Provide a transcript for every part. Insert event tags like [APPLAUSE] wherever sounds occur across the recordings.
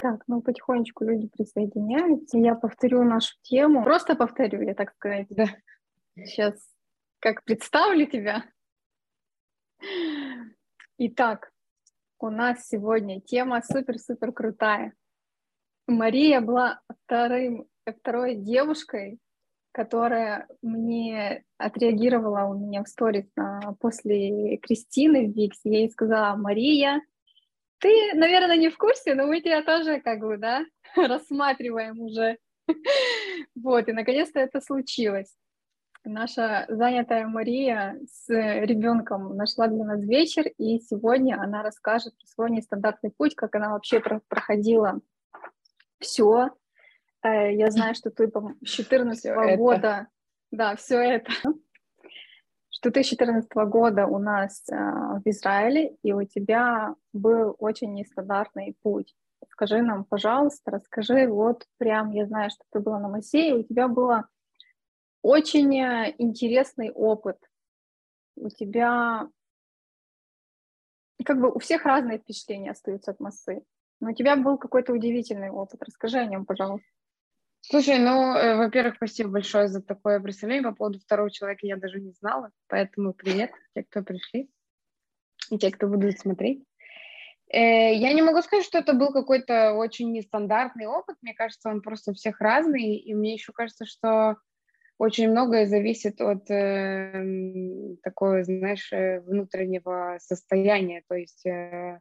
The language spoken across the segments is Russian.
Так, ну потихонечку люди присоединяются. Я повторю нашу тему. Просто повторю, я так сказать. Да. Сейчас как представлю тебя. Итак, у нас сегодня тема супер-супер крутая. Мария была вторым, второй девушкой, которая мне отреагировала у меня в сторис после Кристины в Виксе. Я ей сказала, Мария, ты, наверное, не в курсе, но мы тебя тоже как бы, да, [LAUGHS] рассматриваем уже. [LAUGHS] Вот, и наконец-то это случилось. Наша занятая Мария с ребенком нашла для нас вечер, и сегодня она расскажет про свой нестандартный путь, как она вообще проходила все. Э, я знаю, что ты, по 14 года, да, все это 2014 года у нас э, в Израиле, и у тебя был очень нестандартный путь. Скажи нам, пожалуйста, расскажи, вот прям, я знаю, что ты была на Массе, у тебя был очень э, интересный опыт. У тебя, как бы у всех разные впечатления остаются от массы, но у тебя был какой-то удивительный опыт. Расскажи о нем, пожалуйста. Слушай, ну, э, во-первых, спасибо большое за такое представление. По поводу второго человека я даже не знала, поэтому привет те, кто пришли, и те, кто будут смотреть. Э, я не могу сказать, что это был какой-то очень нестандартный опыт. Мне кажется, он просто у всех разный. И мне еще кажется, что очень многое зависит от э, такого, знаешь, э, внутреннего состояния. То есть, э,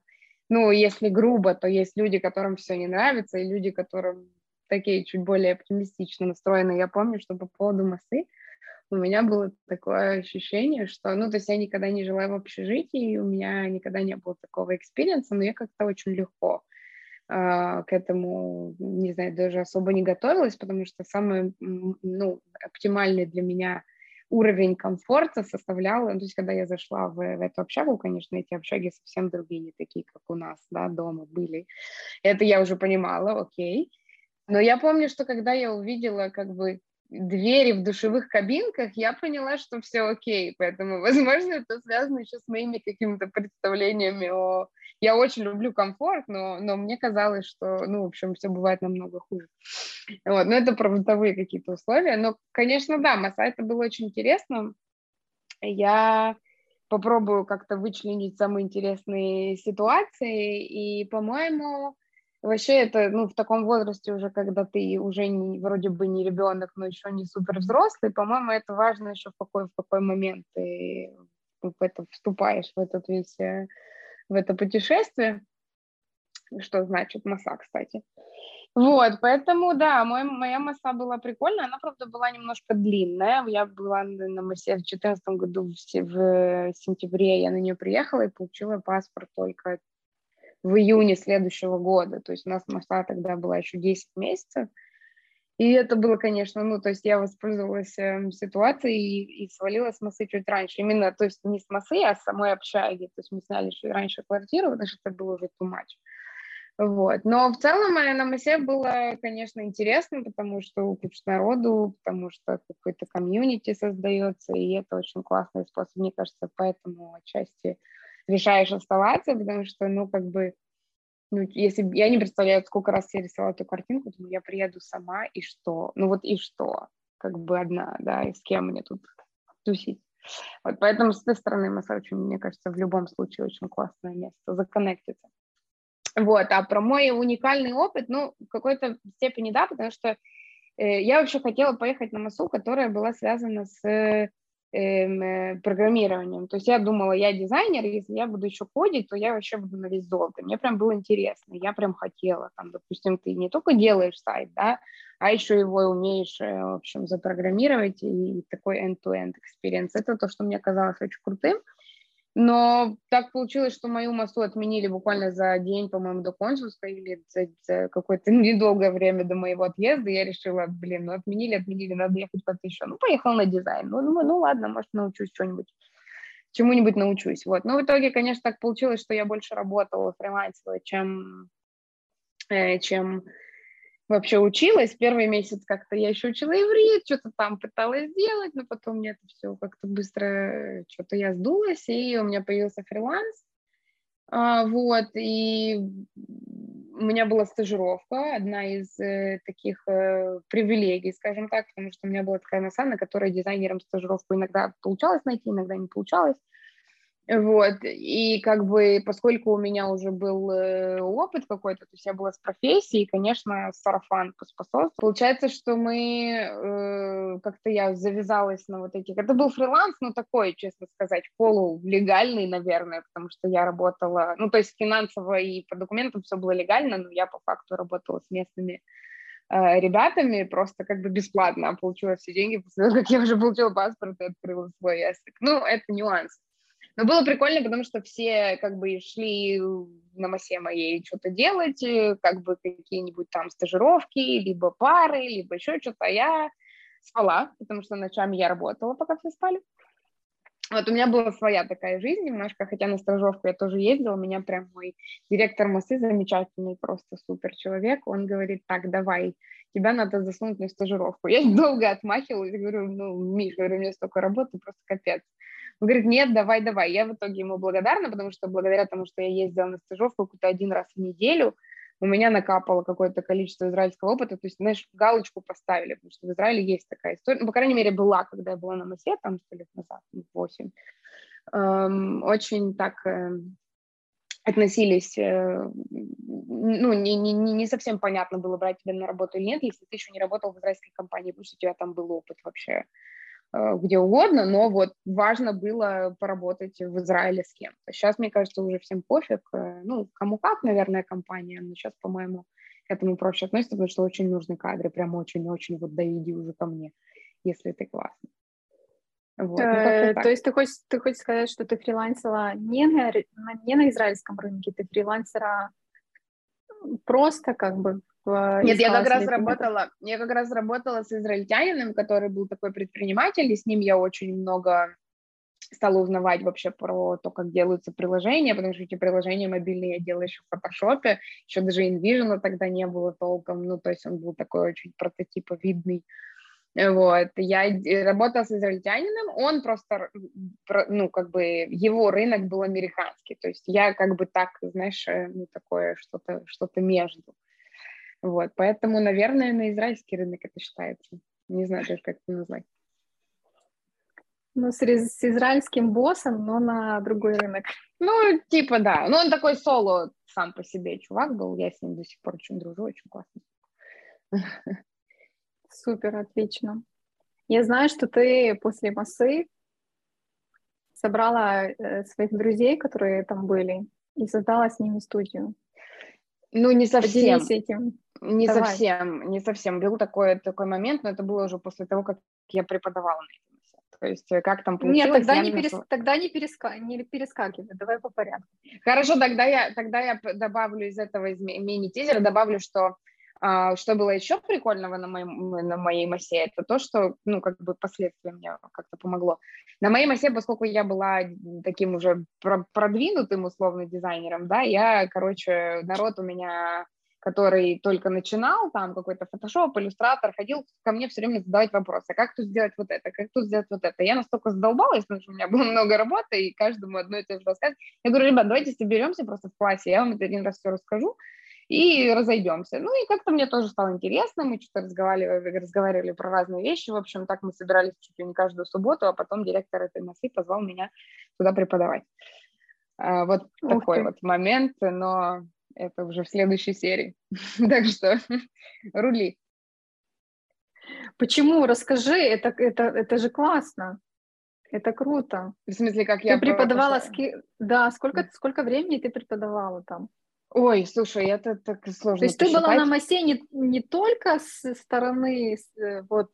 ну, если грубо, то есть люди, которым все не нравится, и люди, которым такие чуть более оптимистично настроены. Я помню, что по поводу массы у меня было такое ощущение, что, ну, то есть я никогда не жила в общежитии, у меня никогда не было такого experience а, но я как-то очень легко э, к этому, не знаю, даже особо не готовилась, потому что самый, ну, оптимальный для меня уровень комфорта составлял, ну, то есть когда я зашла в, в эту общагу, конечно, эти общаги совсем другие, не такие, как у нас, да, дома были. Это я уже понимала, окей. Но я помню, что когда я увидела как бы двери в душевых кабинках, я поняла, что все окей. Поэтому, [LAUGHS] возможно, это связано еще с моими какими-то представлениями о... Я очень люблю комфорт, но, но мне казалось, что, ну, в общем, все бывает намного хуже. Вот, но это про бытовые какие-то условия. Но, конечно, да, Маса, это было очень интересно. Я попробую как-то вычленить самые интересные ситуации, и, по-моему, Вообще это, ну, в таком возрасте уже, когда ты уже не, вроде бы не ребенок, но еще не супер взрослый, по-моему, это важно еще в какой, в какой момент ты в это вступаешь, в этот весь, э, в это путешествие. Что значит масса, кстати. Вот, поэтому, да, мой, моя масса была прикольная, она, правда, была немножко длинная. Я была на массе в 2014 году, в, в сентябре я на нее приехала и получила паспорт только в июне следующего года. То есть у нас масса тогда была еще 10 месяцев. И это было, конечно, ну, то есть я воспользовалась э, ситуацией и, и свалила с массы чуть раньше. Именно, то есть не с массы, а с самой общаги. То есть мы сняли чуть раньше квартиру, потому что это было уже too much. Вот. Но в целом на массе было, конечно, интересно, потому что куча народу, потому что какой-то комьюнити создается, и это очень классный способ, мне кажется, поэтому отчасти решаешь оставаться, потому что, ну, как бы, ну, если я не представляю, сколько раз я рисовала эту картинку, то я приеду сама, и что? Ну, вот и что? Как бы одна, да, и с кем мне тут тусить? Вот, поэтому с этой стороны Масса очень, мне кажется, в любом случае очень классное место законнектиться. Вот, а про мой уникальный опыт, ну, в какой-то степени да, потому что э, я вообще хотела поехать на массу, которая была связана с э, программированием. То есть я думала, я дизайнер, если я буду еще кодить, то я вообще буду на весь золото. Мне прям было интересно, я прям хотела. Там, допустим, ты не только делаешь сайт, да, а еще его умеешь, э, в общем, запрограммировать, и такой end-to-end experience. Это то, что мне казалось очень крутым. Но так получилось, что мою массу отменили буквально за день, по-моему, до консульства или за, за какое-то [LAUGHS] недолгое время до моего отъезда. Я решила, блин, ну отменили, отменили, надо ехать куда-то еще. Ну, поехал на дизайн. Ну, думаю, ну ладно, может, научусь что-нибудь, чему-нибудь научусь. Вот. Но в итоге, конечно, так получилось, что я больше работала, фрилансила, чем, э, чем вообще училась. Первый месяц как-то я еще учила иврит, что-то там пыталась сделать, но потом мне это все как-то быстро, что-то я сдулась, и у меня появился фриланс. А, вот, и у меня была стажировка, одна из э, таких э, привилегий, скажем так, потому что у меня была такая носа, на которой дизайнером стажировку иногда получалось найти, иногда не получалось. Вот, и как бы, поскольку у меня уже был э, опыт какой-то, то есть я была с профессией, конечно, сарафан поспособствовал. Получается, что мы, э, как-то я завязалась на вот этих, это был фриланс, но такой, честно сказать, полулегальный, наверное, потому что я работала, ну, то есть финансово и по документам все было легально, но я по факту работала с местными э, ребятами просто как бы бесплатно, получила все деньги после того, как я уже получила паспорт и открыла свой язык. Ну, это нюанс. Но было прикольно, потому что все как бы шли на массе моей что-то делать, э, как бы какие-нибудь там стажировки, либо пары, либо еще что-то. А я спала, потому что ночами я работала, пока все спали. Вот у меня была своя такая жизнь немножко, хотя на стажировку я тоже ездила, у меня прям мой директор массы замечательный, просто супер человек, он говорит, так, давай, тебя надо засунуть на стажировку. Я [LAUGHS] долго отмахивалась, говорю, ну, Миш, говорю, у меня столько работы, просто капец. Он говорит, нет, давай, давай. Я в итоге ему благодарна, потому что благодаря тому, что я ездила на стажировку какую-то один раз в неделю, у меня накапало какое-то количество израильского опыта, то есть, знаешь, галочку поставили, потому что в Израиле есть такая история, ну, по крайней мере, была, когда я была на Масе, там, сто лет назад, ну, восемь, эм, очень так э, относились, э, ну, не, не, не совсем понятно было, брать тебя на работу или нет, если ты еще не работал в израильской компании, потому что у тебя там был опыт вообще где угодно, но вот важно было поработать в Израиле с кем-то. Сейчас, мне кажется, уже всем пофиг, э, ну, кому как, наверное, компания, но сейчас, по-моему, к этому проще относится, потому что очень нужны кадры, прям очень-очень, вот доведи уже ко мне, если ты классный. Вот, ну, э, то есть ты хочешь, ты хочешь сказать, что ты фрилансила не на, не на израильском рынке, ты фрилансера просто как бы нет, я как раз работала, я как раз работала с израильтянином, который был такой предприниматель, и с ним я очень много стала узнавать вообще про то, как делаются приложения, потому что эти приложения мобильные я делала еще в фотошопе, еще даже InVision тогда не было толком, ну, то есть он был такой очень прототиповидный. Вот, я работала с израильтянином, он просто, ну, как бы, его рынок был американский, то есть я как бы так, знаешь, э, ну, такое что-то что между. Вот, поэтому, наверное, на израильский рынок это считается. Не знаю даже, как это назвать. Ну, с, с израильским боссом, но на другой рынок. Ну, типа, да. Ну, он такой соло сам по себе чувак был. Я с ним до сих пор очень дружу, очень классно. Супер, отлично. Я знаю, что ты после массы собрала э, своих друзей, которые там были, и создала с ними студию. Ну, не совсем. Поделись этим. Не Давай. совсем, не совсем. Был такой, такой момент, но это было уже после того, как я преподавала на этом. То есть э, как там получилось? Нет, тогда, не, перес... тогда не, переска... не перескакивай, давай по порядку. Хорошо, тогда я, тогда я добавлю из этого из мини-тизера, добавлю, что а, что было еще прикольного на, моем, на моей массе, это то, что, ну, как бы последствия мне как-то помогло. На моей массе, поскольку я была таким уже продвинутым условно дизайнером, да, я, короче, народ у меня который только начинал, там какой-то фотошоп, иллюстратор, ходил ко мне все время задавать вопросы, как тут сделать вот это, как тут сделать вот это. Я настолько задолбалась, потому что у меня было много работы, и каждому одно и то же рассказывать. Я говорю, ребят, давайте соберемся просто в классе, я вам это один раз все расскажу, и разойдемся. Ну и как-то мне тоже стало интересно, мы что-то разговаривали, разговаривали про разные вещи, в общем, так мы собирались чуть ли не каждую субботу, а потом директор этой массы позвал меня туда преподавать. А, вот Ух такой ты. вот момент, но это уже в следующей серии. [LAUGHS] так что [LAUGHS] рули. Почему? Расскажи, это, это, это же классно. Это круто. В смысле, как я... Ты преподавала... Ски... Да, сколько, сколько времени ты преподавала там? Ой, слушай, это так сложно То есть посчитать. ты была на массе не, не только с стороны э, вот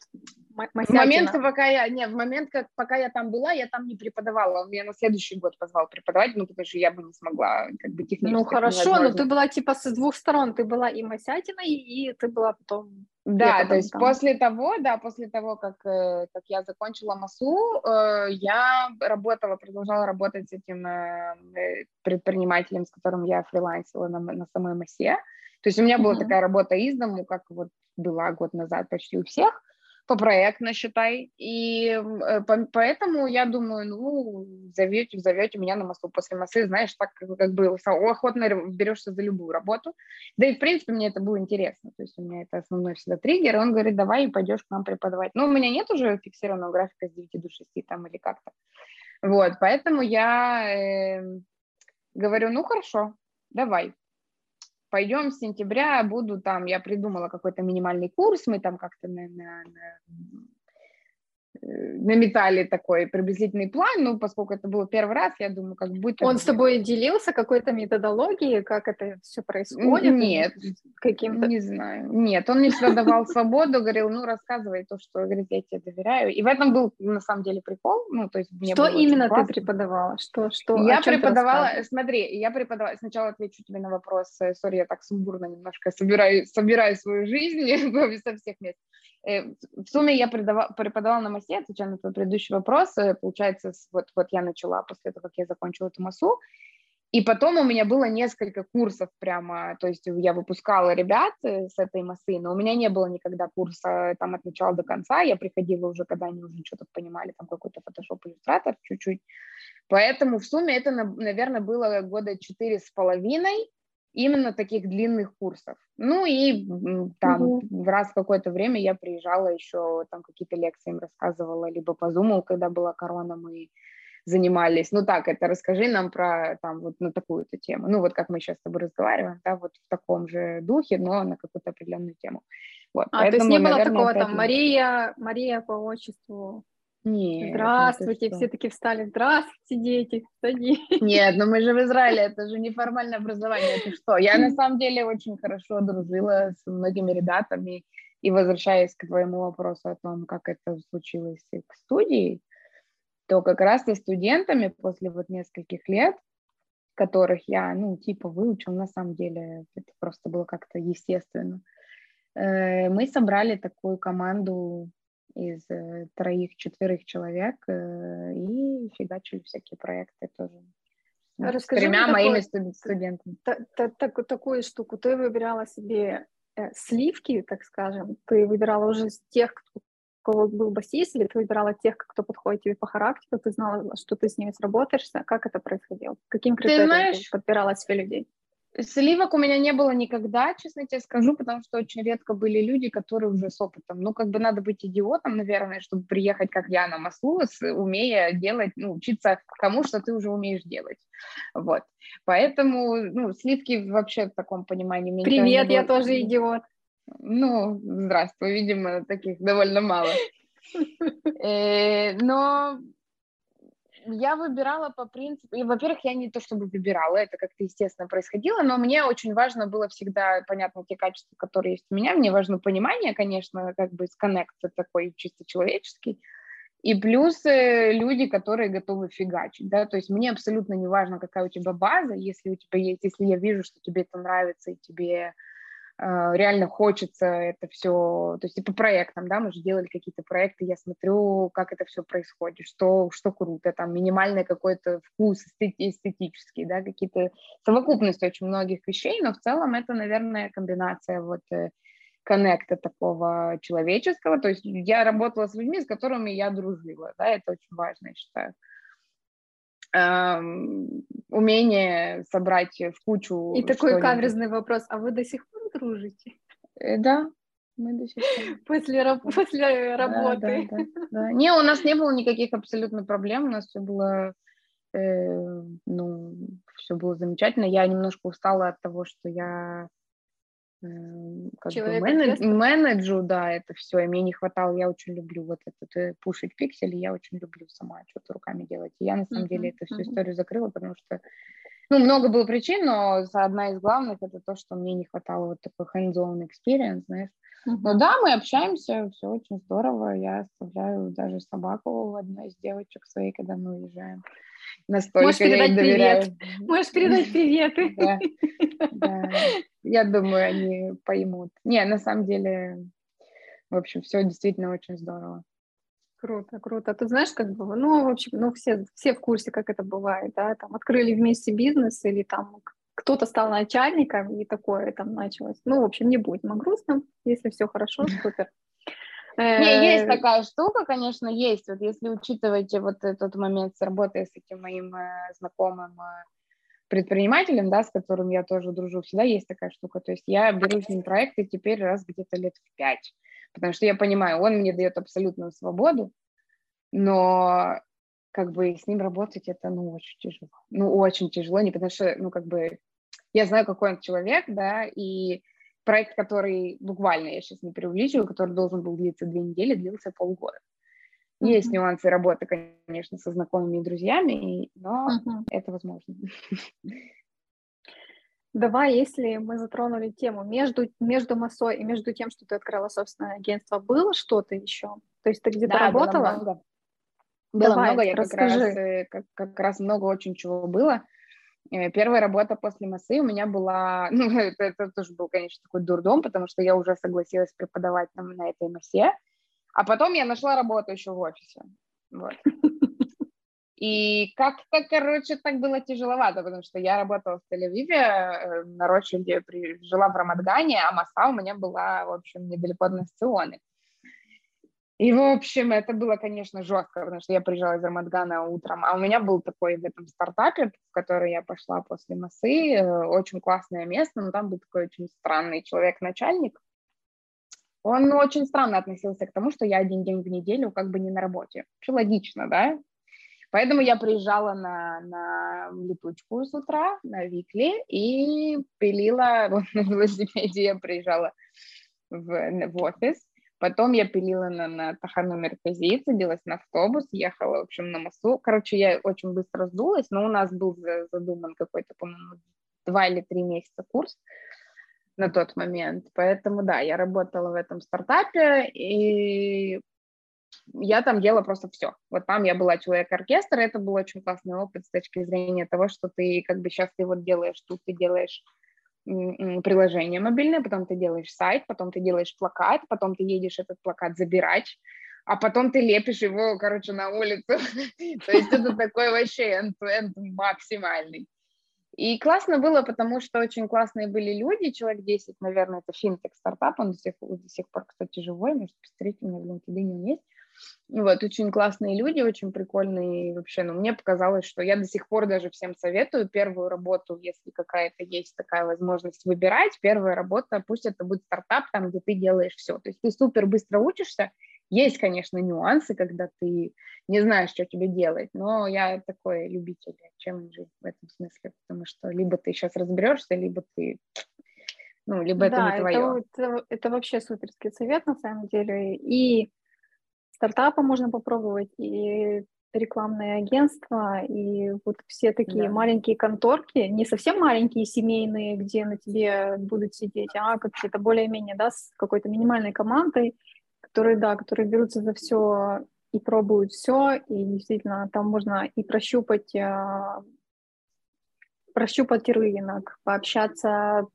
в момент, пока я, не, в момент, как, пока я там была, я там не преподавала. Он меня на следующий год позвал преподавать, ну, потому что я бы не смогла, как бы, технически. Ну, хорошо, но ты была, типа, с двух сторон. Ты была и Масятиной, и ты была потом... Да, то есть там. после того, да, после того, как, э, как я закончила МАСУ, э, я работала, продолжала работать с этим э, предпринимателем, с которым я фрилансила на, на самой МАСе. То есть у меня была mm-hmm. такая работа из дому, как вот была год назад почти у всех, попроектно, считай. И э, поэтому я думаю, ну, зовете, зовете меня на массу после массы, знаешь, так как бы охотно берешься за любую работу. Да и, в принципе, мне это было интересно. То есть у меня это основной всегда триггер. Он говорит, давай пойдешь к нам преподавать. Но у меня нет уже фиксированного графика с 9 до 6 там или как-то. Вот, поэтому я э, говорю, ну, хорошо, давай пойдем с сентября, буду там, я придумала какой-то минимальный курс, мы там как-то на, на, на наметали такой приблизительный план, ну, поскольку это был первый раз, я думаю, как будет... Он с тобой делился какой-то методологией, как это все происходит? Нет, каким-то... не знаю. Нет, он мне всегда давал свободу, говорил, ну, рассказывай то, что, говорит, я тебе доверяю. И в этом был, на самом деле, прикол. Ну, то есть мне что именно ты преподавала? Что, что, я преподавала, смотри, я преподавала, сначала отвечу тебе на вопрос, э, сори, я так сумбурно немножко собираю, собираю свою жизнь [LAUGHS] со всех мест. Э, в сумме я преподавала на массе, отвечая на твой предыдущий вопрос. Э, получается, вот, вот я начала после того, как я закончила эту массу. И потом у меня было несколько курсов прямо, то есть я выпускала ребят э, с этой массы, но у меня не было никогда курса там от начала до конца, я приходила уже, когда они уже что-то понимали, там какой-то Photoshop, иллюстратор чуть-чуть. Поэтому в сумме это, наверное, было года четыре с половиной, именно таких длинных курсов. Ну и там угу. раз в какое-то время я приезжала еще, там какие-то лекции им рассказывала, либо по Zoom, когда была корона, мы занимались. Ну так, это расскажи нам про там вот на такую-то тему. Ну вот как мы сейчас с тобой разговариваем, да, вот в таком же духе, но на какую-то определенную тему. Вот, а, поэтому, то есть не было наверное, такого там Мария, Мария по отчеству нет. Здравствуйте, все таки встали. Здравствуйте, дети, садитесь. Нет, но мы же в Израиле, это же неформальное образование, это что? Я на самом деле очень хорошо дружила с многими ребятами, и возвращаясь к твоему вопросу о том, как это случилось к студии, то как раз со студентами после вот нескольких лет, которых я, ну, типа выучил, на самом деле это просто было как-то естественно, э, мы собрали такую команду из э, троих-четверых человек э, и фигачили всякие проекты тоже. Расскажи с тремя моими такой, студентами. Та, та, та, такую штуку. Ты выбирала себе э, сливки, так скажем, ты выбирала уже тех, кто, у кого был басист, или ты выбирала тех, кто подходит тебе по характеру, ты знала, что ты с ними сработаешься. Как это происходило? Каким критерием ты, знаешь, ты подбирала себе людей? Сливок у меня не было никогда, честно тебе скажу, потому что очень редко были люди, которые уже с опытом. Ну, как бы надо быть идиотом, наверное, чтобы приехать, как я, на маслу, умея делать, ну, учиться тому, что ты уже умеешь делать. Вот. Поэтому, ну, сливки вообще в таком понимании... Привет, я тоже идиот. Ну, здравствуй, видимо, таких довольно мало. [LAUGHS] Э, но я выбирала по принципу, и, во-первых, я не то чтобы выбирала, это как-то естественно происходило, но мне очень важно было всегда, понятно, те качества, которые есть у меня, мне важно понимание, конечно, как бы сконнект такой чисто человеческий, и плюс э, люди, которые готовы фигачить, да, то есть мне абсолютно не важно, какая у тебя база, если у тебя есть, если я вижу, что тебе это нравится, и тебе реально хочется это все, то есть и по проектам, да, мы же делали какие-то проекты, я смотрю, как это все происходит, что, что круто, там минимальный какой-то вкус эстетический, да, какие-то совокупность очень многих вещей, но в целом это, наверное, комбинация вот э, коннекта такого человеческого, то есть я работала с людьми, с которыми я дружила, да, это очень важно, я считаю умение собрать в кучу. И такой каверзный вопрос, а вы до сих пор дружите? Э, да, мы до сих пор. [LAUGHS] После, раб- после работы. Да, да, да, Не, у нас не было никаких абсолютно проблем, у нас все было, э, ну, все было замечательно. Я немножко устала от того, что я Как бы менедж, менеджу, да, это все, и мне не хватало, я очень люблю вот этот э, пушить пиксели, я очень люблю сама что-то руками делать, и я на самом uh-huh, деле эту всю uh-huh. историю закрыла, потому что, ну, много было причин, но одна из главных это то, что мне не хватало вот такой hands-on experience, знаешь, uh-huh. но да, мы общаемся, все очень здорово, я оставляю даже собаку одной из девочек своей, когда мы уезжаем, Настолько Можешь передать привет. Можешь передать приветы. [LAUGHS] Да, да. Я думаю, они поймут. Не, на самом деле, в общем, все действительно очень здорово. Круто, круто. Ты знаешь, как бы, ну, в общем, ну, все, все в курсе, как это бывает, да, там, открыли вместе бизнес или там кто-то стал начальником и такое там началось. Ну, в общем, не будем о грустном, если все хорошо, [LAUGHS] супер. Не, есть такая штука, конечно, есть. Вот если учитывать вот этот момент с работой с этим моим э, знакомым э, предпринимателем, да, с которым я тоже дружу, всегда есть такая штука. То есть я беру с ним проекты теперь раз где-то лет в пять, потому что я понимаю, он мне дает абсолютную свободу, но как бы с ним работать это, ну, очень тяжело. Ну, очень тяжело, не потому что, ну, как бы я знаю, какой он человек, да, и проект, который буквально, я сейчас не преувеличиваю, который должен был длиться две недели, длился полгода. Mm-hmm. Есть нюансы работы, конечно, со знакомыми и друзьями, но mm-hmm. это возможно. [LAUGHS] Давай, если мы затронули тему между, между массой и между тем, что ты открыла собственное агентство, было что-то еще? То есть ты где-то да, работала? Было много. Было Давай, много, я расскажи. как раз, э, как, как раз много очень чего было. Э, первая работа после массы у меня была, [LAUGHS] ну, это, это тоже был, конечно, такой дурдом, потому что я уже согласилась преподавать там на этой массе, а потом я нашла работу еще в офисе, вот. [LAUGHS] И как-то, короче, так было тяжеловато, потому что я работала в Тель-Авиве, э, на Ротшильде, жила в Рамадгане, а масса у меня была, в общем, недалеко от Насционы. И, в общем, это было, конечно, жестко, потому что я приезжала из Рамадгана утром, а у меня был такой в этом стартапе, в который я пошла после массы, э, очень классное место, но там был такой очень странный человек-начальник. Он очень странно относился к тому, что я один день в неделю как бы не на работе. Что логично, да? Поэтому я приезжала на, на летучку с утра, на Викли, и пилила, [LAUGHS] вот на велосипеде я приезжала в, в офис, Потом я пилила на, на Тахану Меркази, садилась на автобус, ехала, в общем, на массу. Короче, я очень быстро сдулась, но у нас был задуман какой-то, по-моему, два или три месяца курс на тот момент. Поэтому, да, я работала в этом стартапе, и я там делала просто все. Вот там я была человек-оркестр, это был очень классный опыт с точки зрения того, что ты как бы сейчас ты вот делаешь тут, ты делаешь приложение мобильное, потом ты делаешь сайт, потом ты делаешь плакат, потом ты едешь этот плакат забирать, а потом ты лепишь его, короче, на улицу. [LAUGHS] То есть это такой вообще end-to-end максимальный. И классно было, потому что очень классные были люди, человек 10, наверное, это финтек стартап, он до сих, до сих пор, кстати, живой, может, посмотрите, у меня в LinkedIn есть. Вот, очень классные люди, очень прикольные вообще. Но мне показалось, что я до сих пор даже всем советую первую работу, если какая-то есть такая возможность выбирать, первая работа, пусть это будет стартап, там, где ты делаешь все. То есть ты супер быстро учишься, есть, конечно, нюансы, когда ты не знаешь, что тебе делать, но я такой любитель челленджей в этом смысле, потому что либо ты сейчас разберешься, либо ты ну, либо да, это не твое. Это, это, это вообще суперский совет на самом деле. И стартапы можно попробовать, и рекламные агентства, и вот все такие да. маленькие конторки, не совсем маленькие семейные, где на тебе будут сидеть, а какие-то более-менее, да, с какой-то минимальной командой, которые, да, которые берутся за все и пробуют все, и действительно там можно и прощупать, а, прощупать рынок, пообщаться,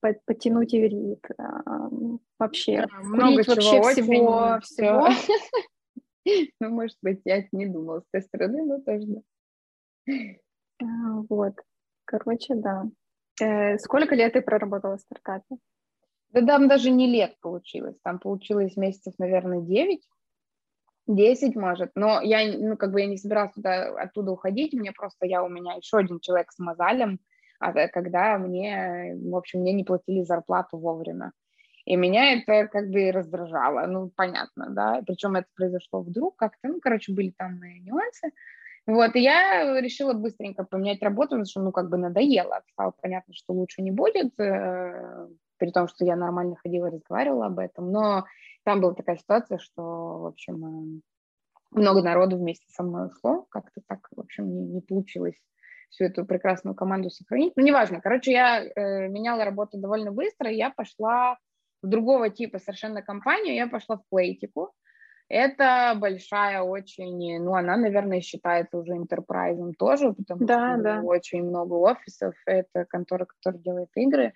подтянуть иврит, вообще, да, много чего, вообще очень всего, всего. [LAUGHS] Ну, может быть, я не думала с той стороны, но тоже да. [LAUGHS] А, вот, короче, да. Э, сколько лет ты проработала в стартапе? Да там даже не лет получилось, там получилось месяцев, наверное, 9, 10, может, но я, ну, как бы я не собиралась туда, оттуда уходить, мне просто, я у меня еще один человек с мозалем, а когда мне, в общем, мне не платили зарплату вовремя. И меня это как бы раздражало, ну, понятно, да, причем это произошло вдруг как-то, ну, короче, были там нюансы. Вот, и я решила быстренько поменять работу, потому что, ну, как бы надоело, стало понятно, что лучше не будет, э, при том, что я нормально ходила, разговаривала об этом, но там была такая ситуация, что, в общем, э, много народу вместе со мной ушло, как-то так, в общем, не, не получилось всю эту прекрасную команду сохранить. Ну, неважно. Короче, я э, меняла работу довольно быстро, я пошла в другого типа совершенно компанию, я пошла в Плейтику. Это большая очень, ну, она, наверное, считается уже интерпрайзом тоже, потому да, что да. очень много офисов, это контора, которая делает игры.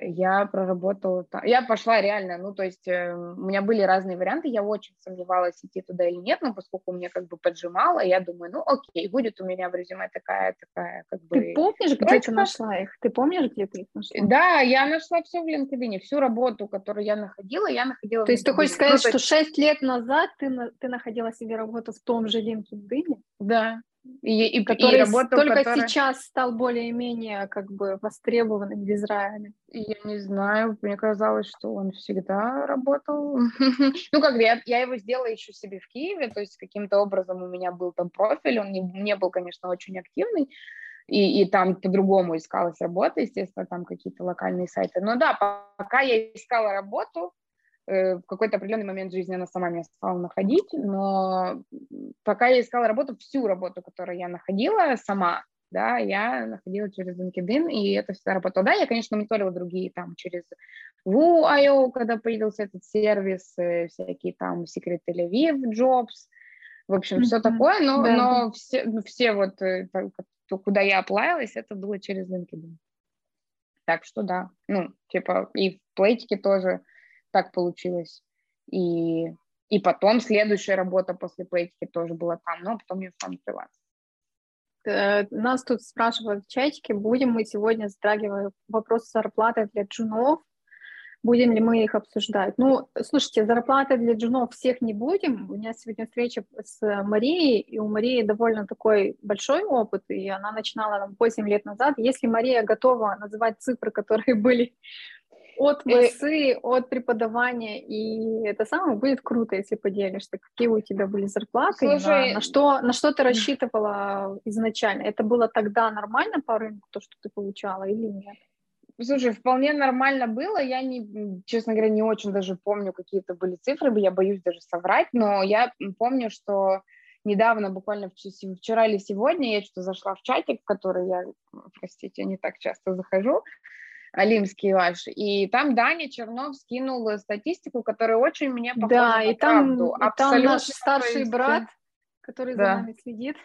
Я проработала, я пошла реально, ну, то есть э, у меня были разные варианты, я очень сомневалась, идти туда или нет, но поскольку мне как бы поджимало, я думаю, ну, окей, будет у меня в резюме такая, такая, как бы... Ты помнишь, где ты нашла их? Ты помнишь, где ты их нашла? Да, я нашла все в LinkedIn, всю работу, которую я находила, я находила То есть ты хочешь сказать, ну, что шесть лет назад ты, ты находила себе работу в том же LinkedIn? Да, и, и, который и работу, только которая... сейчас стал более-менее как бы востребованным в Израиле. Я не знаю, мне казалось, что он всегда работал. [LAUGHS] ну, как бы я, я его сделала еще себе в Киеве, то есть каким-то образом у меня был там профиль, он не, не был, конечно, очень активный, и, и там по-другому искалась работа, естественно, там какие-то локальные сайты. Но да, пока я искала работу, в какой-то определенный момент жизни она сама меня стала находить, но пока я искала работу, всю работу, которую я находила сама, да, я находила через LinkedIn, и это всегда работало. Да, я, конечно, мониторила другие там через Woo.io, когда появился этот сервис, э, всякие там Secret Tel Aviv Jobs, в общем, mm-hmm. все такое, но, да. но все, все вот, э, куда я оплавилась, это было через LinkedIn. Так что да, ну, типа, и в плейтике тоже так получилось. И, и потом следующая работа после плейтики тоже была там, но потом я на фриланс. Э, нас тут спрашивают в чатике, будем мы сегодня затрагивать вопрос зарплаты для джунов, будем ли мы их обсуждать. Ну, слушайте, зарплаты для джунов всех не будем. У меня сегодня встреча с Марией, и у Марии довольно такой большой опыт, и она начинала там 8 лет назад. Если Мария готова называть цифры, которые [LAUGHS] были от массы, от преподавания, и это самое будет круто, если поделишься, какие у тебя были зарплаты, Слушай, на, на, что, на что ты рассчитывала изначально. Это было тогда нормально по рынку, то, что ты получала, или нет? Слушай, вполне нормально было. Я, не, честно говоря, не очень даже помню, какие-то были цифры, я боюсь даже соврать, но я помню, что недавно, буквально вчера или сегодня, я что-то зашла в чатик, в который я, простите, не так часто захожу, Алимский ваш. И там Даня Чернов скинул статистику, которая очень мне похожа да, на и там, правду. И там наш старший брат, который да. за нами следит,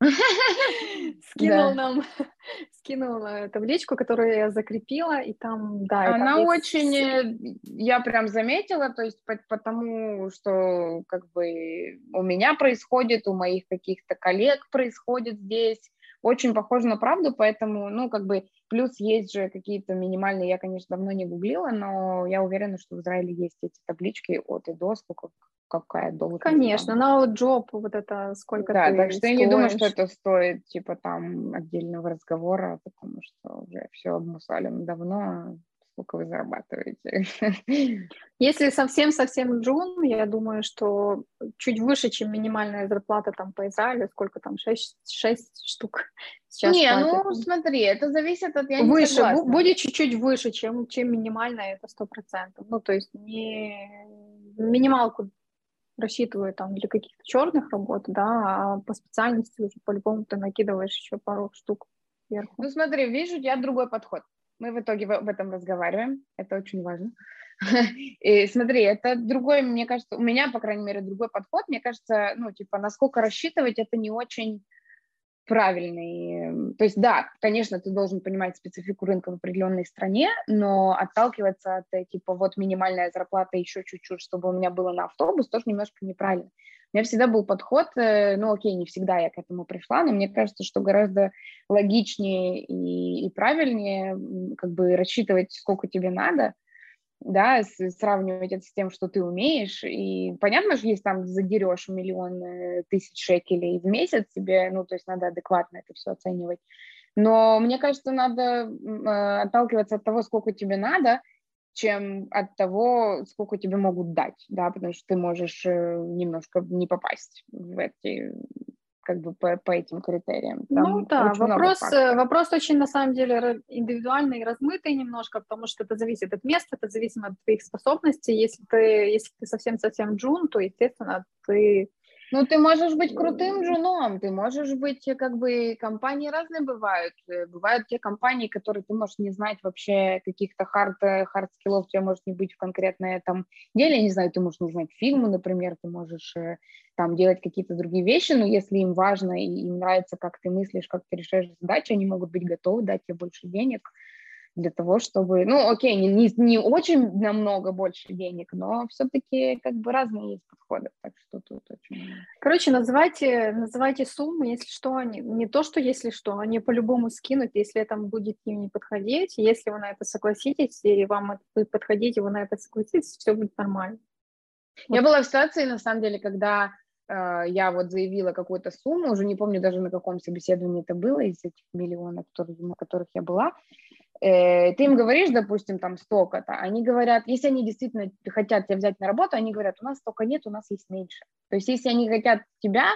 [LAUGHS] скинул нам [LAUGHS] скинул табличку, которую я закрепила, и там, да. Она очень, э, я прям заметила, то есть потому, что как бы у меня происходит, у моих каких-то коллег происходит здесь, очень похоже на правду, поэтому, ну, как бы, плюс есть же какие-то минимальные, я, конечно, давно не гуглила, но я уверена, что в Израиле есть эти таблички от и до, сколько какая должность. Конечно, на job вот это сколько Да, так что стоишь. я не думаю, что это стоит, типа, там, отдельного разговора, потому что уже все обмусалим давно, сколько вы зарабатываете. [LAUGHS] Если совсем-совсем джун, я думаю, что чуть выше, чем минимальная зарплата там по Израилю, сколько там, 6, 6 штук [LAUGHS] сейчас Не, платят. ну смотри, это зависит от... Я выше, не будет чуть-чуть выше, чем, чем минимальная, это сто процентов. Ну, то есть не минималку рассчитываю там для каких-то черных работ, да, а по специальности уже по-любому ты накидываешь еще пару штук сверху. Ну смотри, вижу, тебя другой подход. Мы в итоге об этом разговариваем, это очень важно. [LAUGHS] И смотри, это другой, мне кажется, у меня, по крайней мере, другой подход. Мне кажется, ну, типа, насколько рассчитывать, это не очень правильный. То есть, да, конечно, ты должен понимать специфику рынка в определенной стране, но отталкиваться от, э, типа, вот минимальная зарплата еще чуть-чуть, чтобы у меня было на автобус, тоже немножко неправильно. У меня всегда был подход, э, ну окей, не всегда я к этому пришла, но мне кажется, что гораздо логичнее и, и правильнее как бы рассчитывать, сколько тебе надо, да, сравнивать это с тем, что ты умеешь, и понятно, что если там задерешь миллион э, тысяч шекелей в месяц, тебе, ну, то есть надо адекватно это все оценивать, но мне кажется, надо э, отталкиваться от того, сколько тебе надо, чем от того, сколько тебе могут дать, да, потому что ты можешь э, немножко не попасть в эти как бы по, по этим критериям. Там ну да, вопрос, э, вопрос очень на самом деле индивидуальный и размытый немножко, потому что это зависит от места, это зависит от твоих способностей. Если ты, если ты совсем-совсем джун, то, естественно, ты ну, ты можешь быть крутым женом, ты можешь быть, э, как бы, компании разные бывают. Э, бывают те компании, которые ты можешь не знать вообще каких-то хард, хард скиллов, у тебя может не быть в конкретно этом деле, не знаю, ты можешь не знать фильмы, например, ты можешь э, там делать какие-то другие вещи, но если им важно и им нравится, как ты мыслишь, как ты решаешь задачи, они могут быть готовы дать тебе больше денег, для того, чтобы, ну, окей, не, не, не очень намного больше денег, но все-таки как бы разные есть подходы, так что тут очень... Короче, называйте, называйте суммы, если что, они, не то, что если что, они по-любому скинут, если это будет им не подходить, если вы на это согласитесь, и вам это будет подходить, и вы на это согласитесь, все будет нормально. Я вот. была в ситуации, на самом деле, когда э, я вот заявила какую-то сумму, уже не помню даже на каком собеседовании это было из этих миллионов, которые, на которых я была, э, ты им говоришь, допустим, там столько-то, они говорят, если они действительно хотят тебя взять на работу, они говорят, у нас столько нет, у нас есть меньше. То есть если они хотят тебя,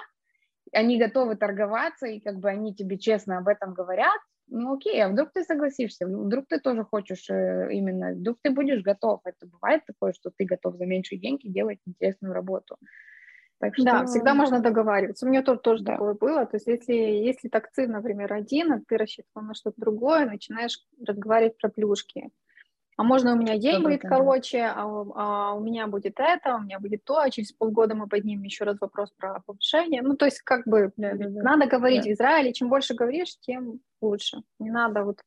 они готовы торговаться, и как бы они тебе честно об этом говорят, ну окей, а вдруг ты согласишься, вдруг ты тоже хочешь э, именно, вдруг ты будешь готов. Это бывает такое, что ты готов за меньшие деньги делать интересную работу. Так что... Да, всегда можно договариваться. У меня тоже, тоже да. такое было. То есть если, если такцин, например, один, а ты рассчитывал на что-то другое, начинаешь разговаривать про плюшки. А можно у меня день будет короче, а, а у меня будет это, у меня будет то, а через полгода мы поднимем еще раз вопрос про повышение. Ну, то есть как бы да, да, надо говорить да. в Израиле, чем больше говоришь, тем лучше. Не надо вот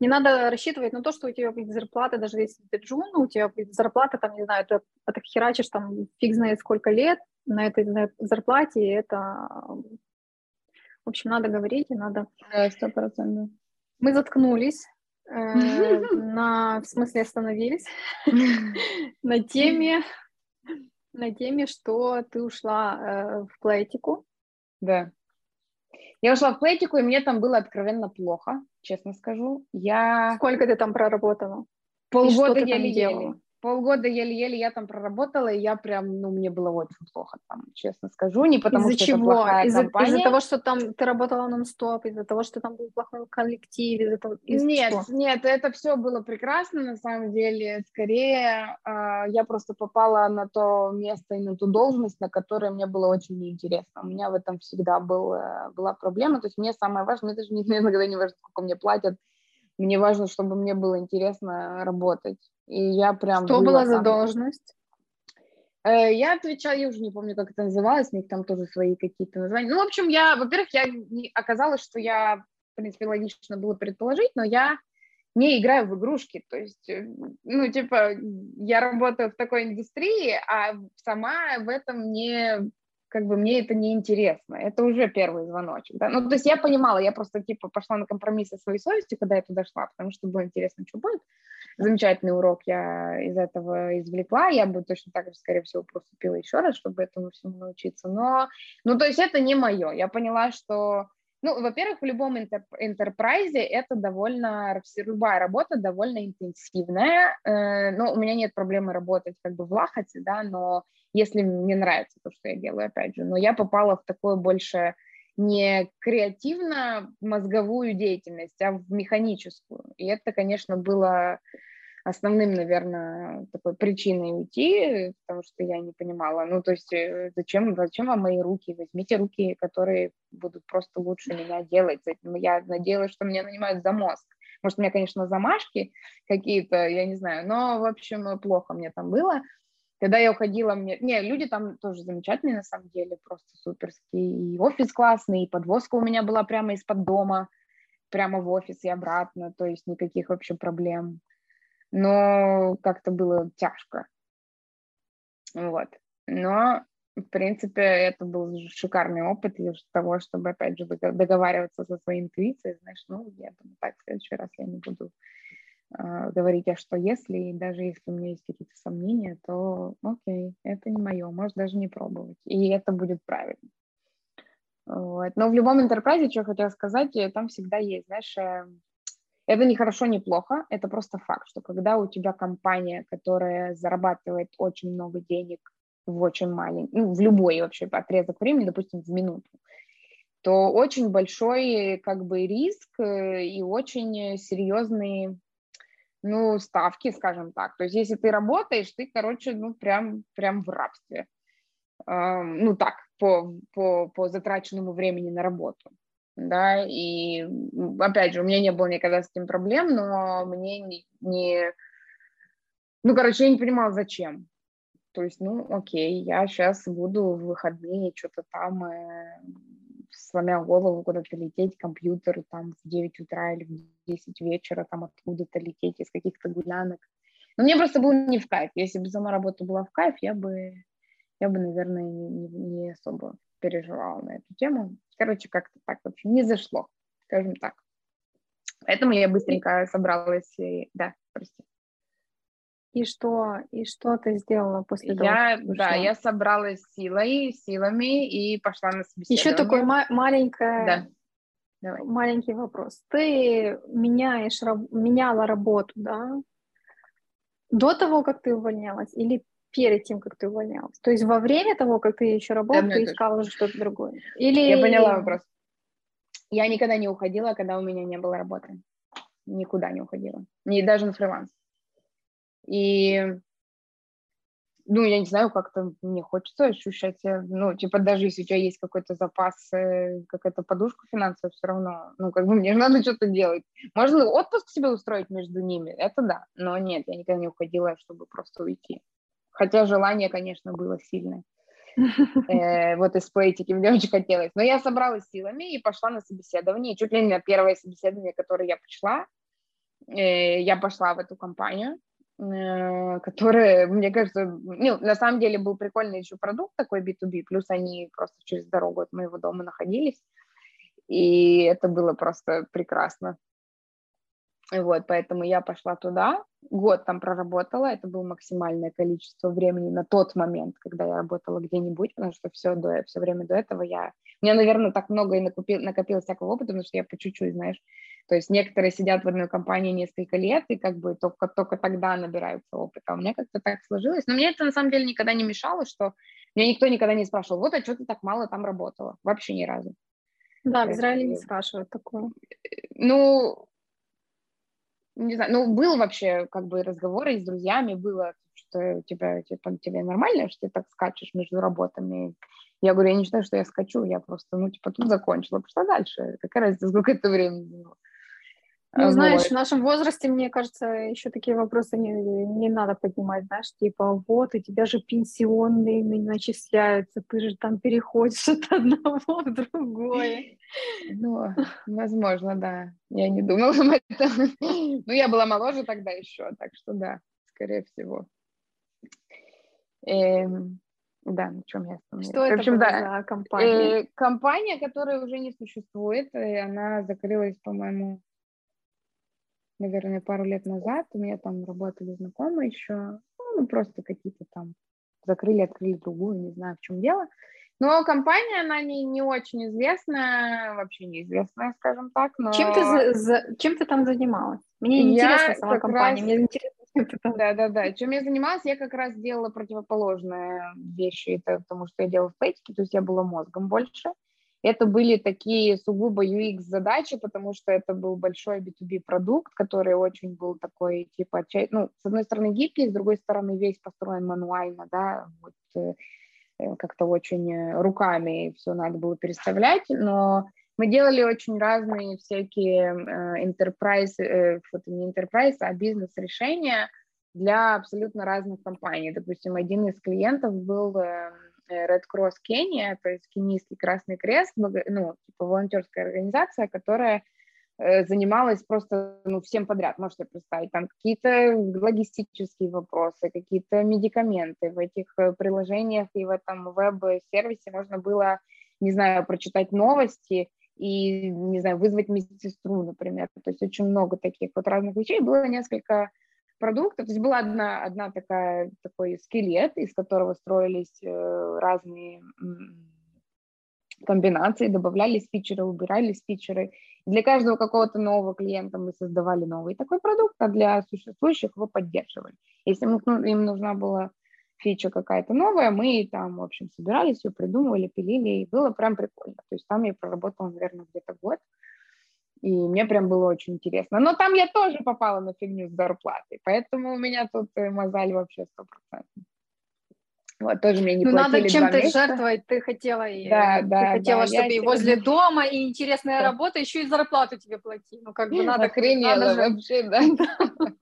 не надо рассчитывать на то, что у тебя будет зарплата, даже если ты джун, у тебя будет зарплата, там, не знаю, ты отхерачишь там фиг знает сколько лет, на этой зарплате, это, в общем, надо говорить и надо... Да, сто процентов. Мы заткнулись, э, [LAUGHS] на, в смысле остановились, [LAUGHS] на теме, на теме, что ты ушла э, в плейтику. Да. Я ушла в плейтику, и мне там было откровенно плохо, честно скажу. Я... Сколько ты там проработала? Полгода еле-еле полгода еле-еле я там проработала, и я прям, ну, мне было очень плохо там, честно скажу, не потому из-за что чего? это плохая из-за, компания. Из-за того, что там ты работала нон-стоп, из-за того, что там был плохой коллектив, из-за того... Из нет, чего? нет, это все было прекрасно, на самом деле, скорее э, я просто попала на то место и на ту должность, на которой мне было очень неинтересно. У меня в этом всегда был, э, была проблема, то есть мне самое важное, мне даже не, [LAUGHS] иногда не важно, сколько мне платят, мне важно, чтобы мне было интересно работать. И я прям... Что была за должность? Э, я отвечала, я уже не помню, как это называлось, у них там тоже свои какие-то названия. Ну, в общем, я, во-первых, я не, оказалось, что я, в принципе, логично было предположить, но я не играю в игрушки, то есть, э, ну, типа, я работаю в такой индустрии, а сама в этом не как бы мне это не интересно. Это уже первый звоночек. Да? Ну, то есть я понимала, я просто типа пошла на компромисс со своей совестью, когда я туда шла, потому что было интересно, что будет. Замечательный урок я из этого извлекла. Я бы точно так же, скорее всего, поступила еще раз, чтобы этому всему научиться. Но, ну, то есть это не мое. Я поняла, что ну, во-первых, в любом интерпрайзе это довольно, любая работа довольно интенсивная, э, но у меня нет проблемы работать как бы в лахате, да, но если мне нравится то, что я делаю, опять же, но я попала в такое больше не креативно-мозговую деятельность, а в механическую, и это, конечно, было основным, наверное, такой причиной уйти, потому что я не понимала, ну, то есть э, зачем, зачем вам мои руки? Возьмите руки, которые будут просто лучше меня делать. Я надеялась, что меня нанимают за мозг. Может, у меня, конечно, замашки какие-то, я не знаю, но, в общем, плохо мне там было. Когда я уходила, мне... Не, люди там тоже замечательные, на самом деле, просто суперские. И офис классный, и подвозка у меня была прямо из-под дома, прямо в офис и обратно, то есть никаких вообще проблем но как-то было тяжко. Вот. Но, в принципе, это был шикарный опыт из того, чтобы, опять же, договариваться со своей интуицией, знаешь, ну, я думаю, так, в следующий раз я не буду говорить, а что если, и даже если у меня есть какие-то сомнения, то окей, это не мое, может даже не пробовать, и это будет правильно. Вот. Но в любом интерпрайзе, что я хотела сказать, там всегда есть, знаешь, э, это не хорошо, не плохо, это просто факт, что когда у тебя компания, которая зарабатывает очень много денег в очень маленький, ну, в любой вообще отрезок времени, допустим, в минуту, то очень большой как бы риск э, и очень серьезные ну, ставки, скажем так. То есть если ты работаешь, ты, короче, ну, прям, прям в рабстве. Ну, так, по, по, по затраченному времени на работу да, и опять же, у меня не было никогда с этим проблем, но мне не, не ну, короче, я не понимала, зачем. То есть, ну, окей, я сейчас буду в выходные что-то там э, сломя голову куда-то лететь, компьютер там в 9 утра или в 10 вечера, там откуда-то лететь из каких-то гулянок. Но мне просто было не в кайф. Если бы сама работа была в кайф, я бы, я бы наверное, не, не, особо переживала на эту тему. Короче, как-то так вообще не зашло, скажем так. Поэтому я быстренько собралась и... Да, прости. И что, и что ты сделала после того? Я, да, я собралась силой, силами и пошла на собеседование. Еще такой ма- маленькое, да. Давай. маленький вопрос. Ты меняешь, меняла работу, да? До того, как ты увольнялась, или перед тем, как ты увольнялась? То есть во время того, как ты еще работала, ты искала уже что-то другое? Или... Я поняла вопрос. Я никогда не уходила, когда у меня не было работы. Никуда не уходила. Не даже на фриланс. И, ну, я не знаю, как-то мне хочется ощущать, ну, типа, даже если у тебя есть какой-то запас, э, какая-то подушка финансовая, все равно, ну, как бы мне же надо что-то делать. Можно отпуск себе устроить между ними, это да, но нет, я никогда не уходила, чтобы просто уйти. Хотя желание, конечно, было сильное. Э, вот из поэтики мне очень хотелось. Но я собралась силами и пошла на собеседование. Чуть ли не на первое собеседование, которое я пошла, э, я пошла в эту компанию. Э, который, мне кажется, ну, на самом деле был прикольный еще продукт такой B2B, плюс они просто через дорогу от моего дома находились, и это было просто прекрасно. Вот, поэтому я пошла туда, год там проработала, это было максимальное количество времени на тот момент, когда я работала где-нибудь, потому что все, до, все время до этого я... У меня, наверное, так много и накопил, накопилось всякого опыта, потому что я по чуть-чуть, знаешь, то есть некоторые сидят в одной компании несколько лет и как бы только, только тогда набираются опыта. А у меня как-то так сложилось. Но мне это на самом деле никогда не мешало, что меня никто никогда не спрашивал, вот, а что ты так мало там работала? Вообще ни разу. Да, в Израиле не спрашивают такое. Ну, не знаю, ну, был вообще как бы разговоры с друзьями, было, что у тебя, типа, тебе нормально, что ты так скачешь между работами. Я говорю, я не считаю, что я скачу, я просто, ну, типа, тут закончила, пошла дальше. Какая разница, сколько это времени заняло. Ну, вот. знаешь, в нашем возрасте, мне кажется, еще такие вопросы не, не надо поднимать, знаешь, типа, вот, у тебя же пенсионные начисляются, ты же там переходишь от одного [LAUGHS] в другое. Ну, возможно, да. Я не думала об этом. Ну, я была моложе тогда еще, так что да, скорее всего. Эм, да, на чем я остановилась? Что в общем, это да, за компания? Э, компания, которая уже не существует, и она закрылась, по-моему, наверное, пару лет назад. У меня там работали знакомые еще, ну, просто какие-то там закрыли, открыли другую, не знаю, в чем дело. Но компания, она не, не очень известная, вообще неизвестная, скажем так. Но... Чем, ты за, за, чем ты там занималась? Мне не интересна сама компания, раз... мне интересно, чем ты там... Да-да-да, чем я занималась, я как раз делала противоположные вещи, это потому что я делала в пейтике, то есть я была мозгом больше. Это были такие сугубо UX задачи, потому что это был большой B2B продукт, который очень был такой, типа, ну, с одной стороны гибкий, с другой стороны весь построен мануально, да, вот, э, э, как-то очень э, руками все надо было переставлять, но мы делали очень разные всякие enterprise, вот не enterprise, а бизнес-решения для абсолютно разных компаний. Допустим, один из клиентов был эм, Red Cross Кения, то есть Кенийский Красный Крест, ну, типа волонтерская организация, которая э, занималась просто ну, всем подряд, можете представить, там какие-то логистические вопросы, какие-то медикаменты в этих э, приложениях и в этом веб-сервисе можно было, не знаю, прочитать новости и, не знаю, вызвать медсестру, например, то есть очень много таких вот разных вещей, было несколько продукта. То есть была одна, одна такая, такой скелет, из которого строились э, разные комбинации, добавлялись фичеры, убирались фичеры. Для каждого какого-то нового клиента мы создавали новый такой продукт, а для существующих его поддерживали. Если им нужна была фича какая-то новая, мы там, в общем, собирались, ее придумывали, пилили, и было прям прикольно. То есть там я проработала, наверное, где-то год. И мне прям было очень интересно. Но там я тоже попала на фигню с зарплатой, поэтому у меня тут э, мозаль вообще стопроцентный. Вот, тоже мне не ну, надо чем-то жертвовать, ты хотела, да, да, ты хотела, да, чтобы и возле себе... дома, и интересная да. работа, еще и зарплату тебе плати. Ну, как бы надо... Охренела надо же... вообще, да. [LAUGHS]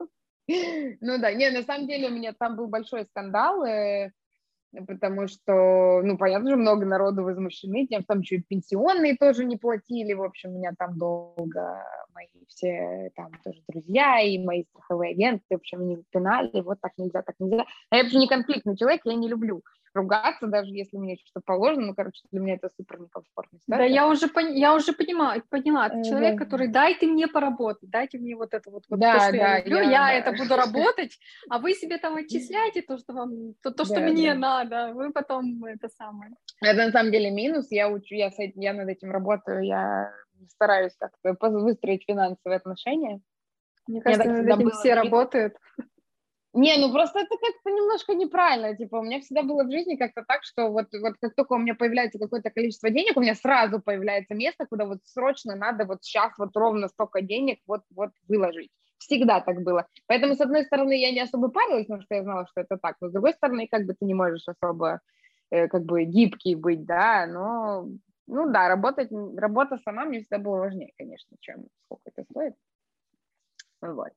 Ну да, не, на самом деле у меня там был большой скандал, э, потому что, ну, понятно же, много народу возмущены тем, там еще и пенсионные тоже не платили, в общем, меня там долго мои все там тоже друзья и мои страховые агенты, в общем, они пинали, вот так нельзя, так нельзя. А я вообще не конфликтный человек, я не люблю ругаться, даже если мне что-то положено, ну, короче, для меня это супер некомфортно. Да, я уже, пон... я уже понимаю, поняла, ты человек, который, дайте мне поработать, дайте мне вот это вот, вот да, то, что да, я люблю, я, я да. это буду работать, а вы себе там отчисляете то, что вам, то, то что да, мне да. надо, вы потом это самое. Это на самом деле минус, я учу, я, я над этим работаю, я стараюсь как-то выстроить финансовые отношения. Мне кажется, над этим все работают. Не, ну просто это как-то немножко неправильно. Типа, у меня всегда было в жизни как-то так, что вот, вот как только у меня появляется какое-то количество денег, у меня сразу появляется место, куда вот срочно надо вот сейчас вот ровно столько денег вот, вот выложить. Всегда так было. Поэтому, с одной стороны, я не особо парилась, потому что я знала, что это так. Но с другой стороны, как бы ты не можешь особо э, как бы гибкий быть, да, но ну да, работать, работа сама мне всегда была важнее, конечно, чем сколько это стоит. Вот.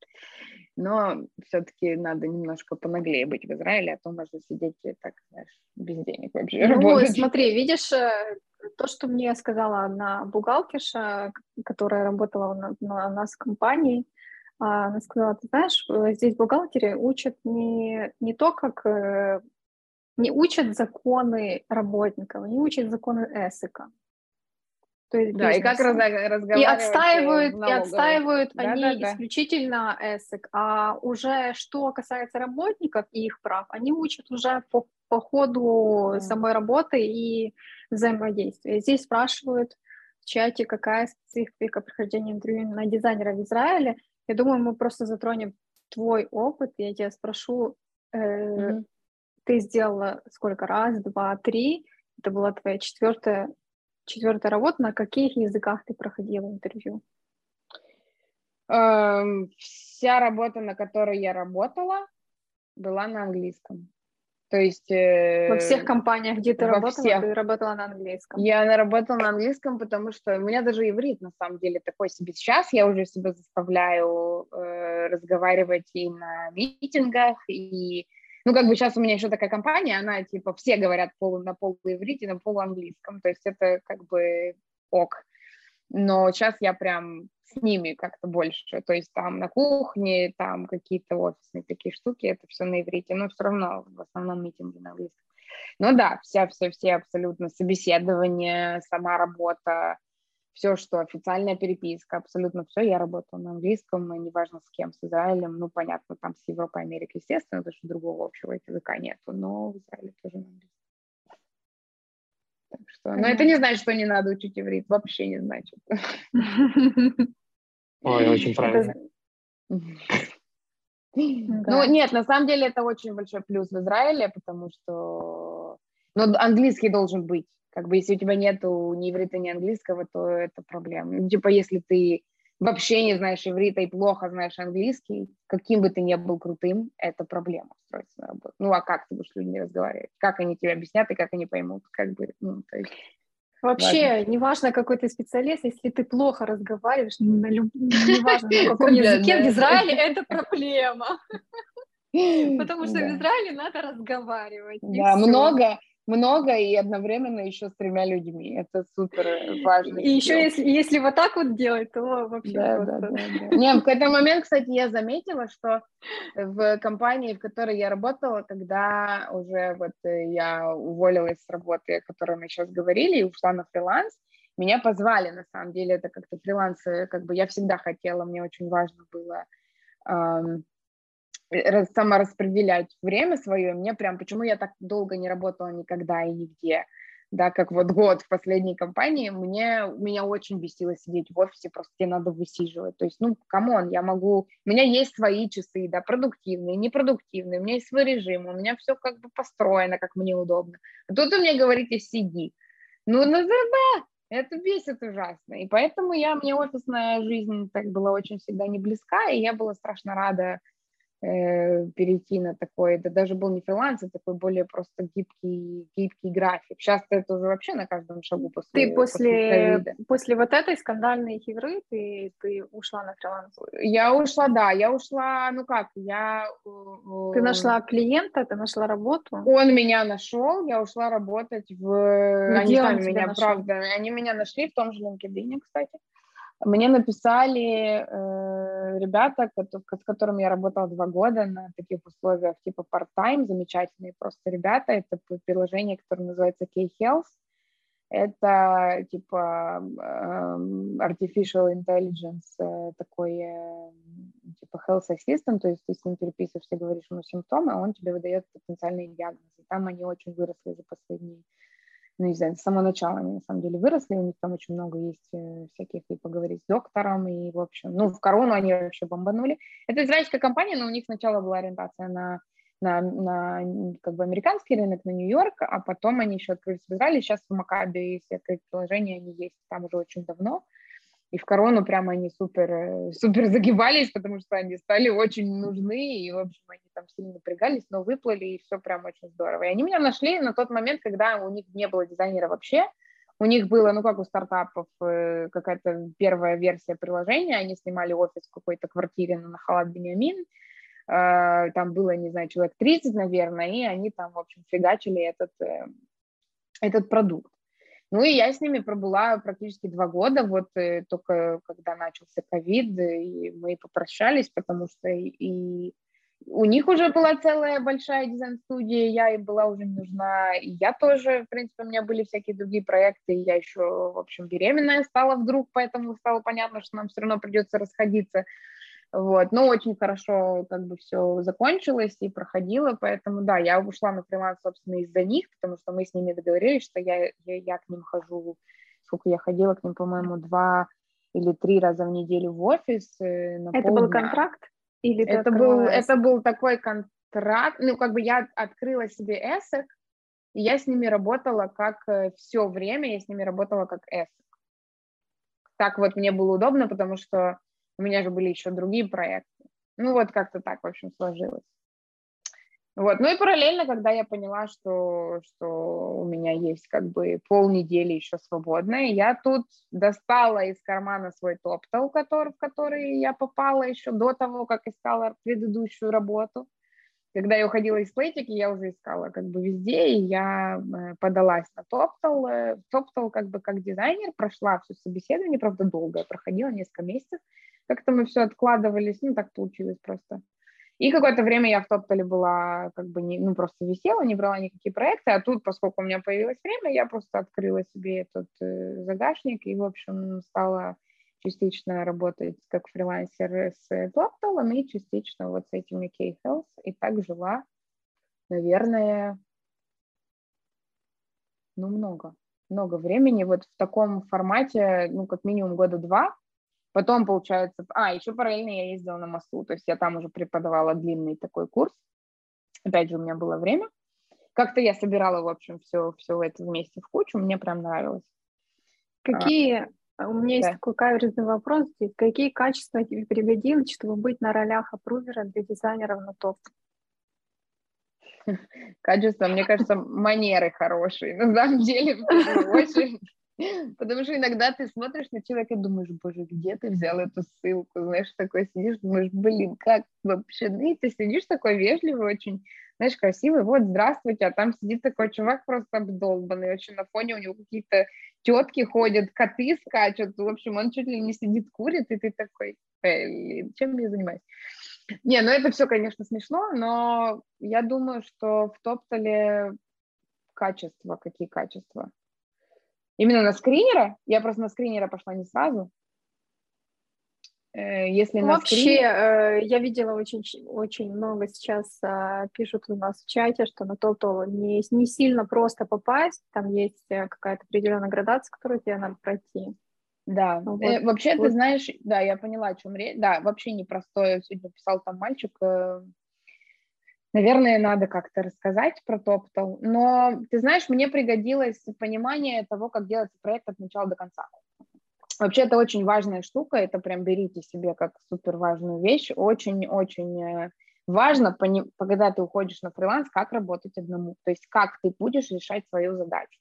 Но все-таки надо немножко понаглее быть в Израиле, а то можно сидеть и так, знаешь, без денег вообще ну, работать. смотри, видишь, э, то, что мне сказала одна бухгалтерша, которая работала на, на нас в компании, а, она сказала, ты знаешь, э, здесь бухгалтеры учат не, не то, как э, не учат законы работников, не учат законы эсика. То есть да, и как раз, разговаривать И отстаивают, и отстаивают да, они да, да. исключительно ESIC, а уже что касается работников и их прав, они учат уже по, по ходу да. самой работы и взаимодействия. Здесь спрашивают в чате, какая специфика прохождения интервью на дизайнера в Израиле. Я думаю, мы просто затронем твой опыт. Я тебя спрошу, э, mm-hmm. ты сделала сколько раз, два, три? Это была твоя четвертая четвертая работа, на каких языках ты проходила интервью? Эм, вся работа, на которой я работала, была на английском. То есть... Э, во всех компаниях, где ты работала, всех. ты работала на английском? Я работала на английском, потому что у меня даже иврит, на самом деле, такой себе. Сейчас я уже себя заставляю э, разговаривать и на митингах, и ну, как бы сейчас у меня еще такая компания, она, типа, все говорят полу, на полуиврите, на полуанглийском, то есть это как бы ок. Но сейчас я прям с ними как-то больше, то есть там на кухне, там какие-то офисные такие штуки, это все на иврите, но все равно в основном митинги на английском. Ну да, вся, все, все абсолютно собеседование, сама работа, все, что официальная переписка, абсолютно все, я работала на английском, и неважно с кем, с Израилем, ну, понятно, там с Европой, Америкой, естественно, потому что другого общего языка нету, но в Израиле тоже на английском. Так что, но это не значит, что не надо учить иврит, вообще не значит. Ой, очень правильно. Ну, нет, на самом деле это очень большой плюс в Израиле, потому что ну, английский должен быть. Как бы если у тебя нету ни иврита, ни английского, то это проблема. Ну, типа если ты вообще не знаешь иврита и плохо знаешь английский, каким бы ты ни был крутым, это проблема устроиться на работу. Ну а как ты будешь с людьми разговаривать? Как они тебе объяснят и как они поймут? Как бы, ну, то есть... Вообще, важно. неважно, какой ты специалист, если ты плохо разговариваешь, на люб... [LAUGHS] неважно, на каком языке, в Израиле это проблема. [LAUGHS] Потому что в Израиле надо разговаривать. Да, много, много и одновременно еще с тремя людьми. Это супер важно. И еще если, если вот так вот делать, то вообще да, просто... да, да, да. [LAUGHS] Не, в какой-то момент, кстати, я заметила, что в компании, в которой я работала, когда уже вот я уволилась с работы, о которой мы сейчас говорили, и ушла на фриланс, меня позвали, на самом деле, это как-то фриланс, как бы я всегда хотела, мне очень важно было самораспределять время свое. Мне прям, почему я так долго не работала никогда и нигде, да, как вот год в последней компании, мне, меня очень бесило сидеть в офисе, просто тебе надо высиживать. То есть, ну, come on, я могу, у меня есть свои часы, да, продуктивные, непродуктивные, у меня есть свой режим, у меня все как бы построено, как мне удобно. А тут вы мне говорите, сиди. Ну, на ЗРБ, это бесит ужасно. И поэтому я, мне офисная жизнь так была очень всегда не близка, и я была страшно рада э, перейти на такой, это даже был не фриланс, это такой более просто гибкий, гибкий график. Сейчас это уже вообще на каждом шагу после Ты после, после, после вот этой скандальной игры ты, ты ушла на фриланс? Я ушла, да, я ушла, ну как, я... Э, ты нашла клиента, ты нашла работу? Он меня нашел, я ушла работать в... Где они сами меня, нашел? правда, они меня нашли в том же LinkedIn, кстати. Мне написали э, ребята, с которыми я работала два года на таких условиях, типа part-time, замечательные просто ребята. Это приложение, которое называется K-Health. Это типа э, artificial intelligence, э, такой э, типа health assistant, то есть ты с ним переписываешься, говоришь ему симптомы, а он тебе выдает потенциальные диагнозы. Там они очень выросли за последние ну, не знаю, с самого начала они на самом деле выросли, у них там очень много есть э, всяких, и поговорить с доктором, и, в общем, ну, в корону они вообще бомбанули. Это израильская компания, но у них сначала была ориентация на, на, на как бы американский рынок, на Нью-Йорк, а потом они еще открылись в Израиле, сейчас в Макабе, если открыть приложение, они есть там уже очень давно, и в корону прямо они супер, э, супер загибались, потому что они стали очень нужны, и, в общем, они там сильно напрягались, но выплыли, и все прям очень здорово. И они меня нашли на тот момент, когда у них не было дизайнера вообще, у них было, ну, как у стартапов, э, какая-то первая версия приложения, они снимали офис в какой-то квартире на Халат Бениамин, э, там было, не знаю, человек 30, наверное, и они там, в общем, фигачили этот, этот продукт. Ну и я с ними пробыла практически два года, вот э, только когда начался ковид, и мы попрощались, потому что и у них уже была целая большая дизайн-студия, я им была уже не нужна, и я тоже, в принципе, у меня были всякие другие проекты, я еще, в общем, беременная стала вдруг, поэтому стало понятно, что нам все равно придется расходиться. Вот, но очень хорошо как бы все закончилось и проходило, поэтому да, я ушла на фриланс, собственно, из-за них, потому что мы с ними договорились, что я, я, я к ним хожу, сколько я ходила к ним, по-моему, два или три раза в неделю в офис. Э, на это полдня. был контракт? Или это, был, это был такой контракт, ну, как бы я открыла себе эсэк, и я с ними работала как э, все время, я с ними работала как эсэк. Так вот мне было удобно, потому что у меня же были еще другие проекты. Ну вот как-то так, в общем, сложилось. Вот. Ну и параллельно, когда я поняла, что, что у меня есть как бы полнедели еще свободное, я тут достала из кармана свой топтал, который, в который я попала еще до того, как искала предыдущую работу. Когда я уходила из плейтики, я уже искала как бы везде, и я э, подалась на топтал. Э, топтал как бы как дизайнер, прошла все собеседование, правда, долго проходила, несколько месяцев. Как-то мы все откладывались, ну, так получилось просто. И какое-то время я в Топтале была, как бы, не, ну, просто висела, не брала никакие проекты, а тут, поскольку у меня появилось время, я просто открыла себе этот э, загашник и, в общем, стала частично работать как фрилансер с Топталом и частично вот с этими K-Health, и так жила, наверное, ну, много, много времени вот в таком формате, ну, как минимум года два, Потом, получается, а, еще параллельно я ездила на МАСУ, то есть я там уже преподавала длинный такой курс. Опять же, у меня было время. Как-то я собирала, в общем, все, все это вместе в кучу, мне прям нравилось. Какие, а, у меня есть да. такой каверзный вопрос здесь, какие качества тебе пригодились, чтобы быть на ролях апрувера для дизайнеров на топ? [LAUGHS] Качество, мне кажется, манеры хорошие, на самом деле, в первую очередь. [LAUGHS] Потому что иногда ты смотришь на человека и думаешь, боже, где ты взял эту ссылку? Знаешь, такой сидишь, думаешь, блин, как вообще? Ну, и ты сидишь такой вежливый, очень, знаешь, красивый, вот, здравствуйте, а там сидит такой чувак просто обдолбанный, очень на фоне у него какие-то тетки ходят, коты скачут, в общем, он чуть ли не сидит, курит, и ты такой, э, чем я занимаюсь? Не, ну это все, конечно, смешно, но я думаю, что в Топтале качество, какие качества? Именно на скринера? Я просто на скринера пошла не сразу. Э, если Вообще, скринер... я видела очень, очень много сейчас а, пишут у нас в чате, что на топ-то не, не сильно просто попасть, там есть э, какая-то определенная градация, которую тебе надо пройти. Да, ну вот. э, вообще вот. ты знаешь, да, я поняла, о чем речь. Да, вообще непростое. Сегодня писал там мальчик, э, Наверное, надо как-то рассказать про Топтал. Но, ты знаешь, мне пригодилось понимание того, как делается проект от начала до конца. Вообще, это очень важная штука, это прям берите себе как супер важную вещь. Очень-очень э, важно, когда ты уходишь на фриланс, как работать одному, то есть как ты будешь решать свою задачу.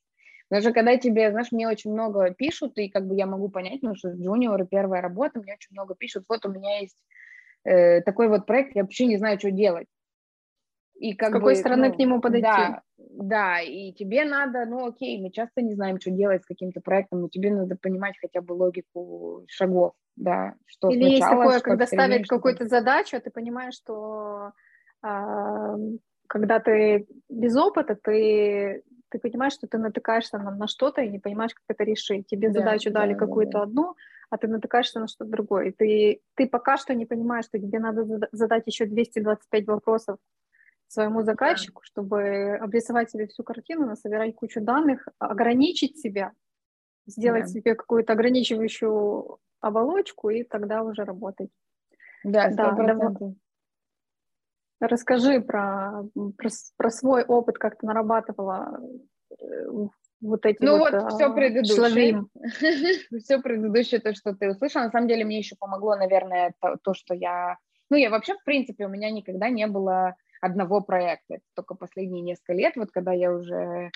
Даже когда тебе, знаешь, мне очень много пишут, и как бы я могу понять, ну, что джуниоры, первая работа, мне очень много пишут, вот у меня есть э, такой вот проект, я вообще не знаю, что делать. И как С какой бы, стороны ну, к нему подойти? Да, да, и тебе надо, ну окей, мы часто не знаем, что делать с каким-то проектом, но тебе надо понимать хотя бы логику шагов, да, что Или сначала, есть такое, когда ставят какую-то задачу, а ты понимаешь, что а, когда ты без опыта, ты ты понимаешь, что ты натыкаешься на, на что-то и не понимаешь, как это решить. Тебе да, задачу да, дали да, какую-то да. одну, а ты натыкаешься на что-то другое. И ты, ты пока что не понимаешь, что тебе надо задать еще 225 вопросов своему заказчику, чтобы обрисовать себе всю картину, насобирать кучу данных, ограничить себя, сделать да. себе какую-то ограничивающую оболочку и тогда уже работать. Да, 100%. да, Расскажи про, про, про свой опыт, как ты нарабатывала э, вот эти ну вот, вот все предыдущее, [LAUGHS] все предыдущее, то, что ты услышала, на самом деле мне еще помогло, наверное, то, то, что я, ну я вообще, в принципе, у меня никогда не было одного проекта, это только последние несколько лет, вот когда я уже,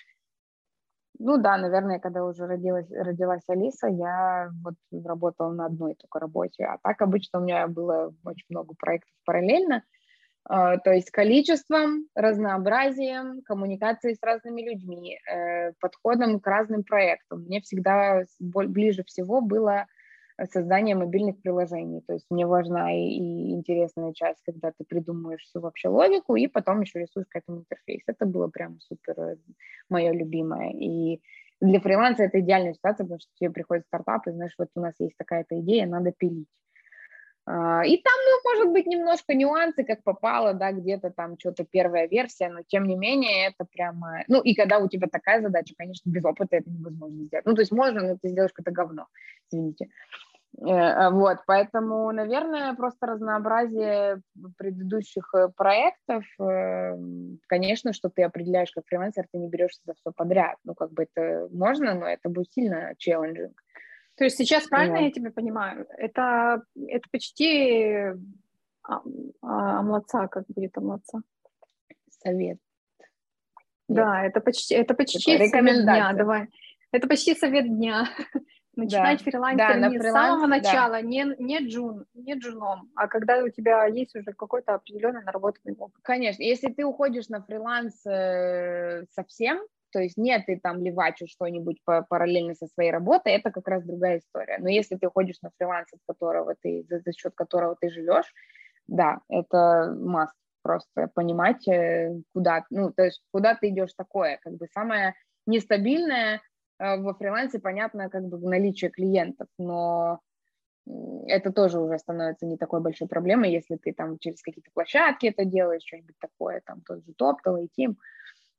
ну да, наверное, когда уже родилась, родилась Алиса, я вот работала на одной только работе, а так обычно у меня было очень много проектов параллельно, а, то есть количеством, разнообразием, коммуникацией с разными людьми, э, подходом к разным проектам. Мне всегда ближе всего было создание мобильных приложений. То есть мне важна и, и интересная часть, когда ты придумываешь всю вообще логику, и потом еще рисуешь к этому интерфейс. Это было прям супер э, мое любимое. И для фриланса это идеальная ситуация, потому что тебе приходит стартап, и знаешь, вот у нас есть такая-то идея, надо пилить. А, и там, ну, может быть, немножко нюансы, как попало, да, где-то там что-то первая версия, но тем не менее это прямо... Ну, и когда у тебя такая задача, конечно, без опыта это невозможно сделать. Ну, то есть можно, но ты сделаешь какое-то говно, извините. Э, вот, поэтому, наверное, просто разнообразие предыдущих э, проектов, э, конечно, что ты определяешь как фрилансер, ты не берешься за все подряд. Ну, как бы это можно, но это будет сильно челленджинг. То есть сейчас правильно yeah. я тебя понимаю? Это, это почти а, а, как будет омлаца? Совет. Да, это почти, это почти это совет дня, давай. Это почти совет дня. [LAUGHS] Начинать да. фрилансер да, не фриланс, с самого начала, да. не, не джун, не джуном, а когда у тебя есть уже какой-то определенный наработанный опыт. Конечно, если ты уходишь на фриланс э, совсем, то есть нет, ты там левачишь что-нибудь параллельно со своей работой, это как раз другая история. Но если ты ходишь на фриланс, от которого ты, за, за счет которого ты живешь, да, это маст просто понимать, э, куда, ну, то есть куда ты идешь такое, как бы самое нестабильное э, во фрилансе, понятно, как бы наличие клиентов, но это тоже уже становится не такой большой проблемой, если ты там через какие-то площадки это делаешь, что-нибудь такое, там тот же Топтал и Тим,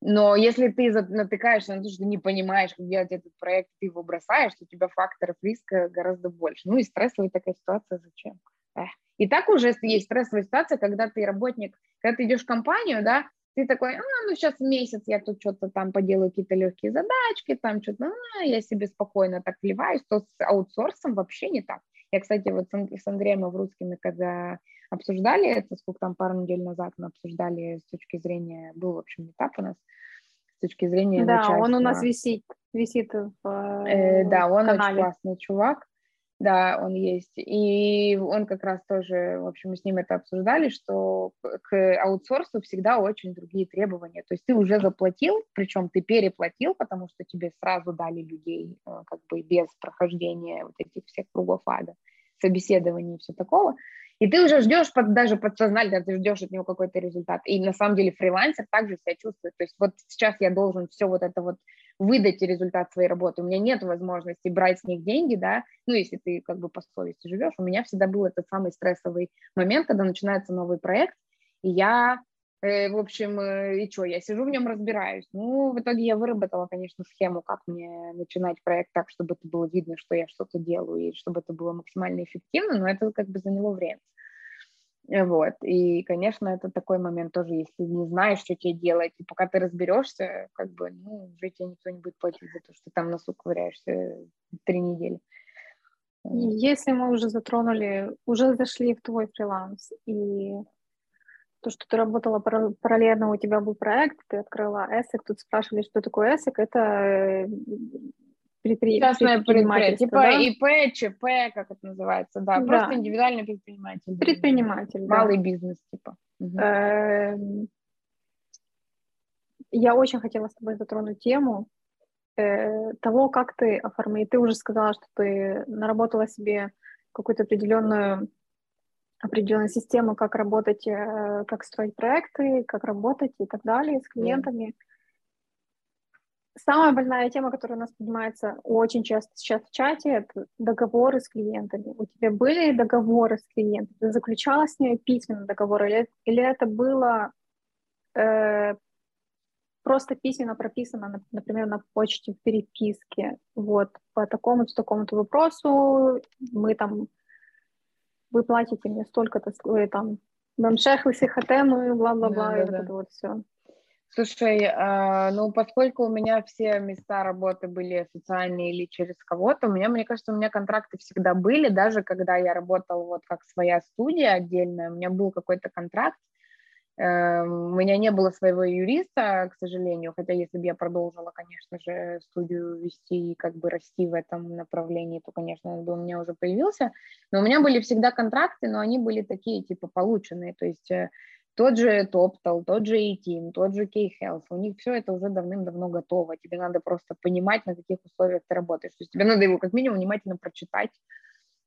но если ты натыкаешься на то, что ты не понимаешь, как делать этот проект, ты его бросаешь, то у тебя факторов риска гораздо больше. Ну и стрессовая такая ситуация зачем? Эх. И так уже есть стрессовая ситуация, когда ты работник, когда ты идешь в компанию, да, ты такой, а, ну сейчас месяц я тут что-то там поделаю какие-то легкие задачки, там что-то, а, я себе спокойно так вливаюсь, то с аутсорсом вообще не так. Я, кстати, вот с Андреем Аврусским, когда обсуждали это, сколько там, пару недель назад мы обсуждали с точки зрения, был, в общем, этап у нас, с точки зрения Да, начальства. он у нас висит, висит в э, Да, он канале. очень классный чувак, да, он есть. И он как раз тоже, в общем, мы с ним это обсуждали, что к аутсорсу всегда очень другие требования. То есть ты уже заплатил, причем ты переплатил, потому что тебе сразу дали людей э, как бы без прохождения вот этих всех кругов ада, собеседований и все такого. И ты уже ждешь под, даже подсознательно, ты ждешь от него какой-то результат. И на самом деле фрилансер также себя чувствует. То есть вот сейчас я должен все вот это вот выдать результат своей работы. У меня нет возможности брать с них деньги, да, ну, если ты как бы по совести живешь. У меня всегда был этот самый стрессовый момент, когда начинается новый проект, и я Э, в общем, э, и что, я сижу в нем, разбираюсь. Ну, в итоге я выработала, конечно, схему, как мне начинать проект так, чтобы это было видно, что я что-то делаю, и чтобы это было максимально эффективно, но это как бы заняло время. Э, вот, и, конечно, это такой момент тоже, если не знаешь, что тебе делать, и пока ты разберешься, как бы, ну, уже тебе никто не будет платить за то, что ты там носу ковыряешься три недели. Если мы уже затронули, уже зашли в твой фриланс, и то, что ты работала параллельно, у тебя был проект, ты открыла ESSEC, тут спрашивали, что такое ESSEC, это Частное предприятие, типа да? ИП, ЧП, как это называется, да, да. просто индивидуальный предприниматель. Предприниматель, Малый да. бизнес, типа. Угу. Я очень хотела с тобой затронуть тему э, того, как ты оформила. Ты уже сказала, что ты наработала себе какую-то определенную определенную систему, как работать, э, как строить проекты, как работать и так далее с клиентами. Mm. Самая больная тема, которая у нас поднимается очень часто сейчас в чате, это договоры с клиентами. У тебя были договоры с клиентами? Ты заключала с ней письменный договор или, или это было э, просто письменно прописано, например, на почте в переписке? Вот, по такому-то, такому-то вопросу мы там вы платите мне столько-то, вы там, мемшехлы, сихотему и бла-бла-бла, да, и да, вот да. это вот все. Слушай, э, ну, поскольку у меня все места работы были официальные или через кого-то, у меня, мне кажется, у меня контракты всегда были, даже когда я работала вот как своя студия отдельная, у меня был какой-то контракт, Эм, у меня не было своего юриста, к сожалению, хотя если бы я продолжила, конечно же, студию вести и как бы расти в этом направлении, то, конечно, он бы у меня уже появился. Но у меня были всегда контракты, но они были такие, типа, полученные. То есть э, тот же TopTal, тот же E-Team, тот же K-Health, у них все это уже давным-давно готово. Тебе надо просто понимать, на каких условиях ты работаешь. То есть тебе надо его как минимум внимательно прочитать,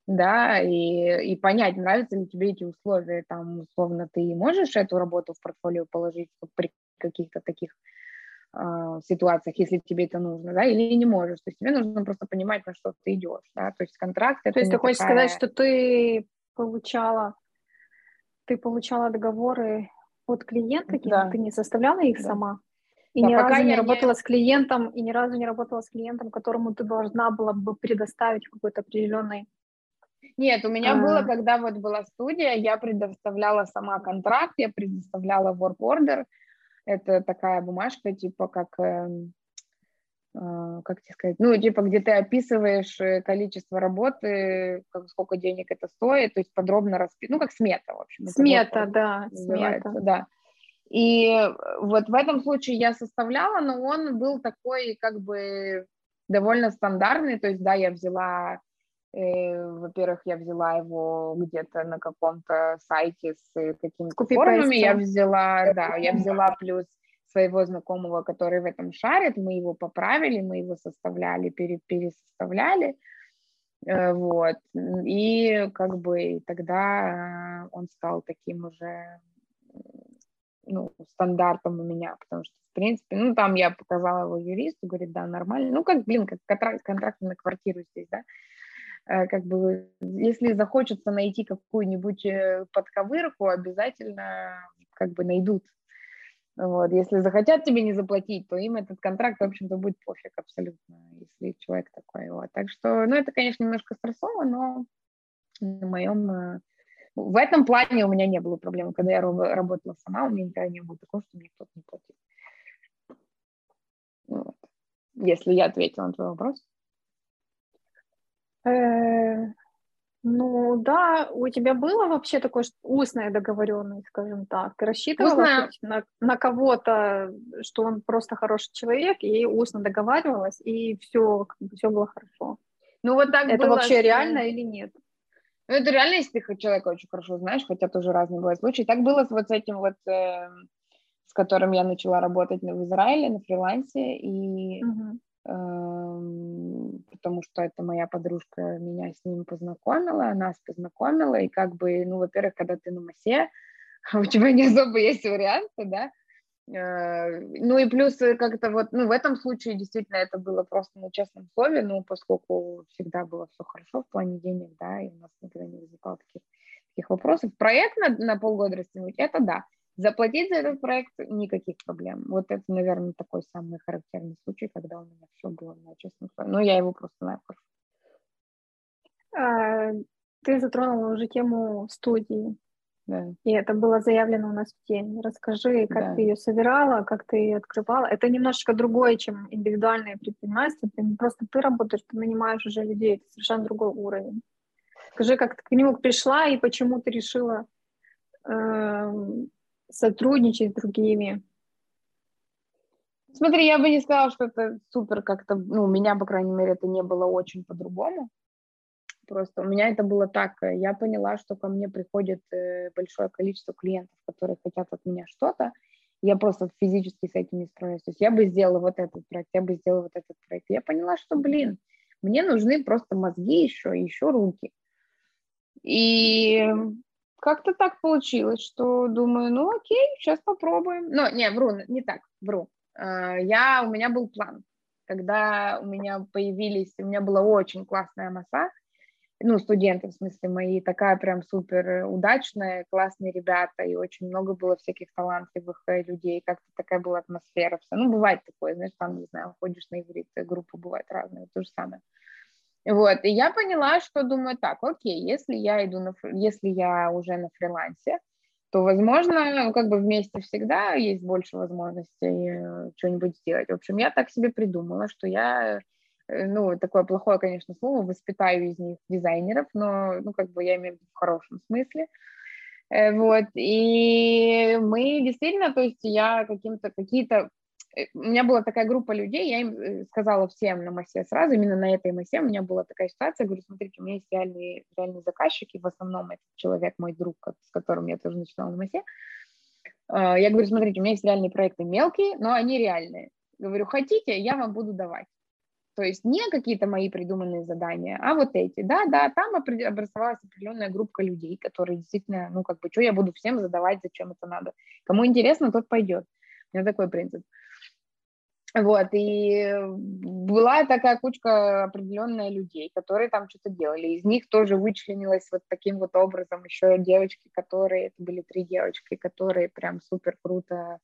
да, и, и понять, нравятся ли тебе эти условия, там, условно, ты можешь эту работу в портфолио положить при каких-то таких э, ситуациях, если тебе это нужно, да, или не можешь, то есть тебе нужно просто понимать, на что ты идешь, да, то есть контракт То есть ты хочешь такая... сказать, что ты получала, ты получала договоры от клиента, да. ты не составляла их да. сама? И да, ни разу не работала не... с клиентом, и ни разу не работала с клиентом, которому ты должна была бы предоставить какой-то определенный нет, у меня а... было, когда вот была студия, я предоставляла сама контракт, я предоставляла work order. Это такая бумажка, типа как, э, э, как тебе сказать, ну, типа где ты описываешь э, количество работы, как, сколько денег это стоит, то есть подробно расписано, ну, как смета, в общем. Смета, вот, да, смета. Да. И вот в этом случае я составляла, но он был такой как бы довольно стандартный, то есть, да, я взяла Э, во-первых, я взяла его где-то на каком-то сайте с какими-то формами. Я взяла, да, я взяла плюс своего знакомого, который в этом шарит. Мы его поправили, мы его составляли, пере, пересоставляли. Э, вот. И как бы тогда он стал таким уже ну, стандартом у меня, потому что, в принципе, ну, там я показала его юристу, говорит, да, нормально. Ну, как, блин, как контракт, контракт на квартиру здесь, да. Э, как бы, если захочется найти какую-нибудь э, подковырку, обязательно как бы найдут. Вот. Если захотят тебе не заплатить, то им этот контракт, в общем-то, будет пофиг абсолютно, если человек такой. Вот. Так что, ну, это, конечно, немножко стрессово, но на моем... Э, в этом плане у меня не было проблем. Когда я работала сама, у меня никогда не было такого, что мне кто-то не платил. Вот. Если я ответила на твой вопрос. Ну да, у тебя было вообще такое устная договоренность, скажем так. Ты рассчитывала на, на кого-то, что он просто хороший человек, и устно договаривалась, и все, как бы, все было хорошо. Ну вот так Это было вообще с... реально или нет? Ну, это реально, если ты человека очень хорошо знаешь, хотя тоже разные бывают случаи. Так было с вот с этим вот, э, с которым я начала работать в Израиле на фрилансе, и угу потому что это моя подружка меня с ним познакомила, нас познакомила, и как бы, ну, во-первых, когда ты на массе, [LAUGHS] у тебя не особо есть варианты, да, э, ну и плюс как-то вот, ну в этом случае действительно это было просто на честном слове, ну поскольку всегда было все хорошо в плане денег, да, и у нас никогда не возникало таких, таких вопросов. Проект на, на полгода растянуть, это да. Заплатить за этот проект никаких проблем. Вот это, наверное, такой самый характерный случай, когда у меня все было на честном слове. Но я его просто хорошо. А, ты затронула уже тему студии. Да. И это было заявлено у нас в день. Расскажи, как да. ты ее собирала, как ты ее открывала. Это немножечко другое, чем индивидуальное предпринимательство. Ты просто ты работаешь, ты нанимаешь уже людей. Это совершенно другой уровень. Скажи, как ты к нему пришла и почему ты решила эм, сотрудничать с другими? Смотри, я бы не сказала, что это супер как-то, ну, у меня, по крайней мере, это не было очень по-другому. Просто у меня это было так, я поняла, что ко мне приходит э, большое количество клиентов, которые хотят от меня что-то, я просто физически с этим не справляюсь. То есть я бы сделала вот этот проект, я бы сделала вот этот проект. Я поняла, что, блин, мне нужны просто мозги еще, еще руки. И как-то так получилось, что думаю, ну окей, сейчас попробуем. Но не, вру, не так, вру. А, я, у меня был план. Когда у меня появились, у меня была очень классная масса, ну, студенты, в смысле, мои, такая прям супер удачная, классные ребята, и очень много было всяких талантливых э, людей, как-то такая была атмосфера, все. Ну, бывает такое, знаешь, там, не знаю, ходишь на иврит, э, группы бывают разные, то же самое. Вот, и я поняла, что думаю, так, окей, если я иду на, если я уже на фрилансе, то, возможно, как бы вместе всегда есть больше возможностей э, что-нибудь сделать. В общем, я так себе придумала, что я Э, ну, такое плохое, конечно, слово, воспитаю из них дизайнеров, но, ну, как бы я имею в виду в хорошем смысле. Э, вот, и мы действительно, то есть я каким-то, какие-то, у меня была такая группа людей, я им сказала всем на массе сразу, именно на этой массе у меня была такая ситуация, говорю, смотрите, у меня есть реальные, реальные заказчики, в основном это человек, мой друг, с которым я тоже начинала на массе, я говорю, смотрите, у меня есть реальные проекты мелкие, но они реальные. Говорю, хотите, я вам буду давать. То есть не какие-то мои придуманные задания, а вот эти. Да, да, там образовалась определенная группа людей, которые действительно, ну, как бы, что я буду всем задавать, зачем это надо. Кому интересно, тот пойдет. У меня такой принцип. Вот, и была такая кучка определенная людей, которые там что-то делали. Из них тоже вычленилось вот таким вот образом еще девочки, которые, это были три девочки, которые прям супер круто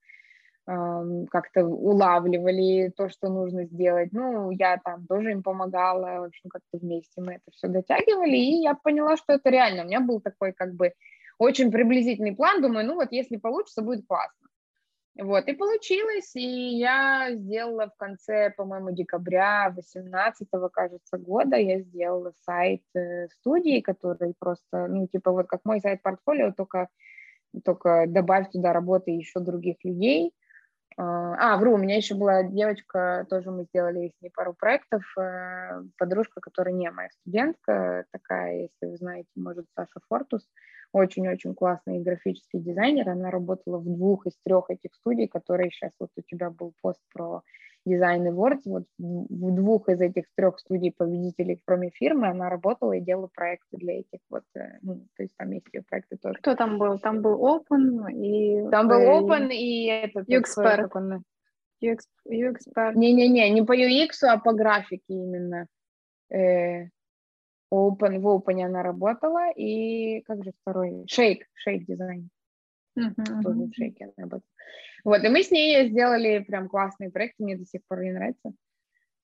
как-то улавливали то, что нужно сделать. Ну, я там тоже им помогала, в общем, как-то вместе мы это все дотягивали, и я поняла, что это реально. У меня был такой как бы очень приблизительный план, думаю, ну вот если получится, будет классно. Вот, и получилось, и я сделала в конце, по-моему, декабря 18 кажется, года, я сделала сайт э, студии, который просто, ну, типа вот как мой сайт портфолио, только, только добавь туда работы еще других людей, а, вру, у меня еще была девочка, тоже мы сделали с ней пару проектов, э, подружка, которая не моя студентка, такая, если вы знаете, может, Саша Фортус, очень-очень классный графический дизайнер, она работала в двух из трех этих студий, которые сейчас вот у тебя был пост про дизайн Awards, вот в двух из этих трех студий победителей, кроме фирмы, она работала и делала проекты для этих вот, э, ну, то есть там есть ее проекты тоже. Кто там был? Там был Open и... Там был Open и этот... UXpert. UX, UXpert. Не-не-не, не по UX, а по графике именно. Э, Open, в Open она работала, и как же второй? Shake, Shake дизайн. Uh-huh. Тоже в Shake она работала. Вот, и мы с ней сделали прям классные проекты, мне до сих пор не нравится.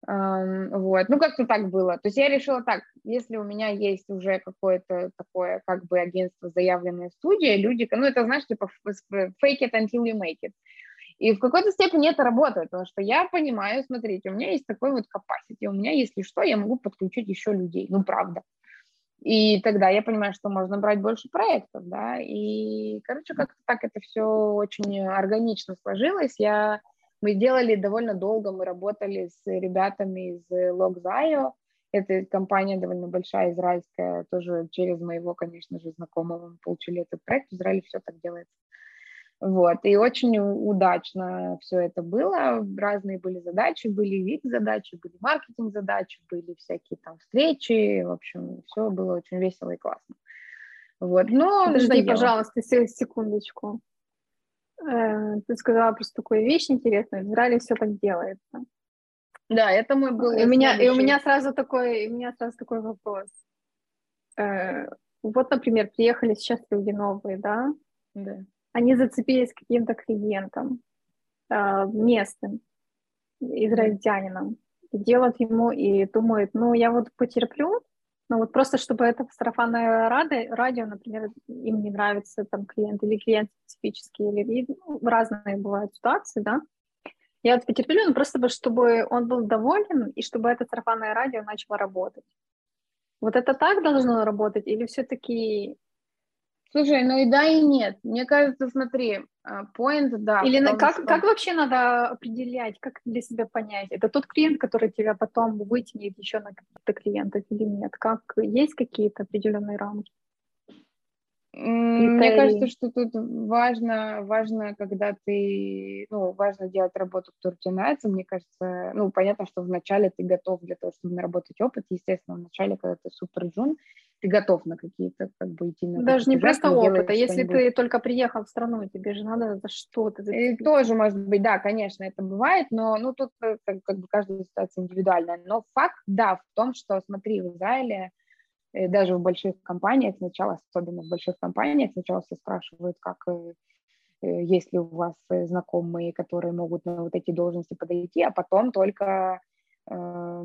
Um, вот, ну как-то так было. То есть я решила так, если у меня есть уже какое-то такое как бы агентство, заявленная студия, люди, ну это знаешь, типа fake it until you make it. И в какой-то степени это работает, потому что я понимаю, смотрите, у меня есть такой вот capacity, у меня, если что, я могу подключить еще людей, ну правда. И тогда я понимаю, что можно брать больше проектов, да, и, короче, как-то так это все очень органично сложилось. Я, мы сделали довольно долго, мы работали с ребятами из Logzio, это компания довольно большая, израильская, тоже через моего, конечно же, знакомого мы получили этот проект. В Израиле все так делается. Вот, и очень удачно все это было. Разные были задачи, были вид задачи, были маркетинг задачи, были всякие там встречи. В общем, все было очень весело и классно. Вот, но Подожди, пожалуйста, секундочку. Э, ты сказала просто такую вещь интересную. В Израиле все так делается. Да, это мой был. И у меня, и у меня сразу такой, у меня сразу такой вопрос. Э, вот, например, приехали сейчас люди новые, да? Да они зацепились каким-то клиентом э, местным, израильтянином, и делают ему и думают, ну, я вот потерплю, но вот просто чтобы это сарафанное радио, например, им не нравится там клиент или клиент специфический, или ну, разные бывают ситуации, да, я вот потерплю, но просто чтобы он был доволен, и чтобы это сарафанное радио начало работать. Вот это так должно работать, или все-таки Слушай, ну и да, и нет. Мне кажется, смотри, point, да. Или том, как, что... как вообще надо определять, как для себя понять? Это тот клиент, который тебя потом вытянет еще на каких-то клиентов или нет? Как есть какие-то определенные рамки? Мне кажется, что тут важно, важно, когда ты, ну, важно делать работу, которая тебе нравится. Мне кажется, ну, понятно, что вначале ты готов для того, чтобы наработать опыт. Естественно, вначале, когда ты супер джун, ты готов на какие-то, как бы, идти на Даже не просто опыт, а если ты только приехал в страну, тебе же надо за что-то. И тоже, может быть, да, конечно, это бывает, но, ну, тут э, как, как бы каждая ситуация индивидуальная. Но факт, да, в том, что, смотри, в Израиле Э, даже в больших компаниях сначала, особенно в больших компаниях, сначала все спрашивают, как э, э, есть ли у вас знакомые, которые могут на вот эти должности подойти, а потом только э,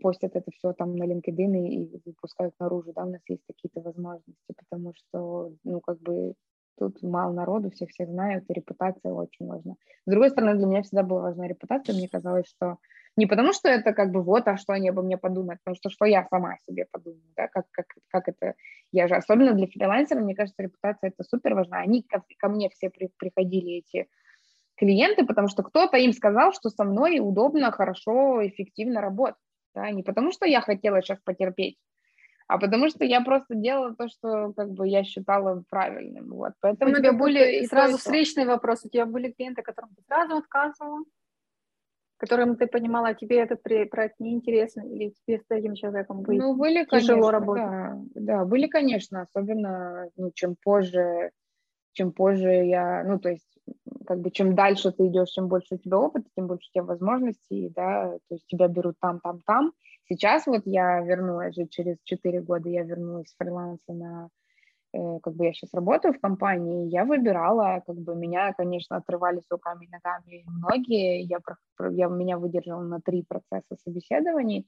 постят это все там на LinkedIn и, и выпускают наружу, да, у нас есть какие-то возможности, потому что, ну, как бы тут мало народу, всех всех знают, и репутация очень важна. С другой стороны, для меня всегда была важна репутация, мне казалось, что не потому, что это как бы вот, а что они обо мне подумают, потому что что я сама о себе подумаю, да, как, как, как это, я же, особенно для фрилансера, мне кажется, репутация это супер важна. Они ко, ко мне все при, приходили, эти клиенты, потому что кто-то им сказал, что со мной удобно, хорошо, эффективно работать, да, не потому что я хотела сейчас потерпеть, а потому что я просто делала то, что как бы я считала правильным, вот. Поэтому у тебя были сразу встречные вопросы, у тебя были клиенты, которым ты сразу отказывала? Которым ты понимала, тебе этот проект не интересен или тебе с этим человеком быть ну, были, тяжело конечно, работать? Да, да, были, конечно, особенно, ну, чем позже, чем позже я, ну, то есть, как бы, чем дальше ты идешь, чем больше у тебя опыта, тем больше у тебя возможностей, да, то есть тебя берут там, там, там. Сейчас вот я вернулась же через 4 года, я вернулась с фриланса на как бы я сейчас работаю в компании, я выбирала, как бы меня, конечно, отрывались руками и ногами многие, я, я меня выдержала на три процесса собеседований,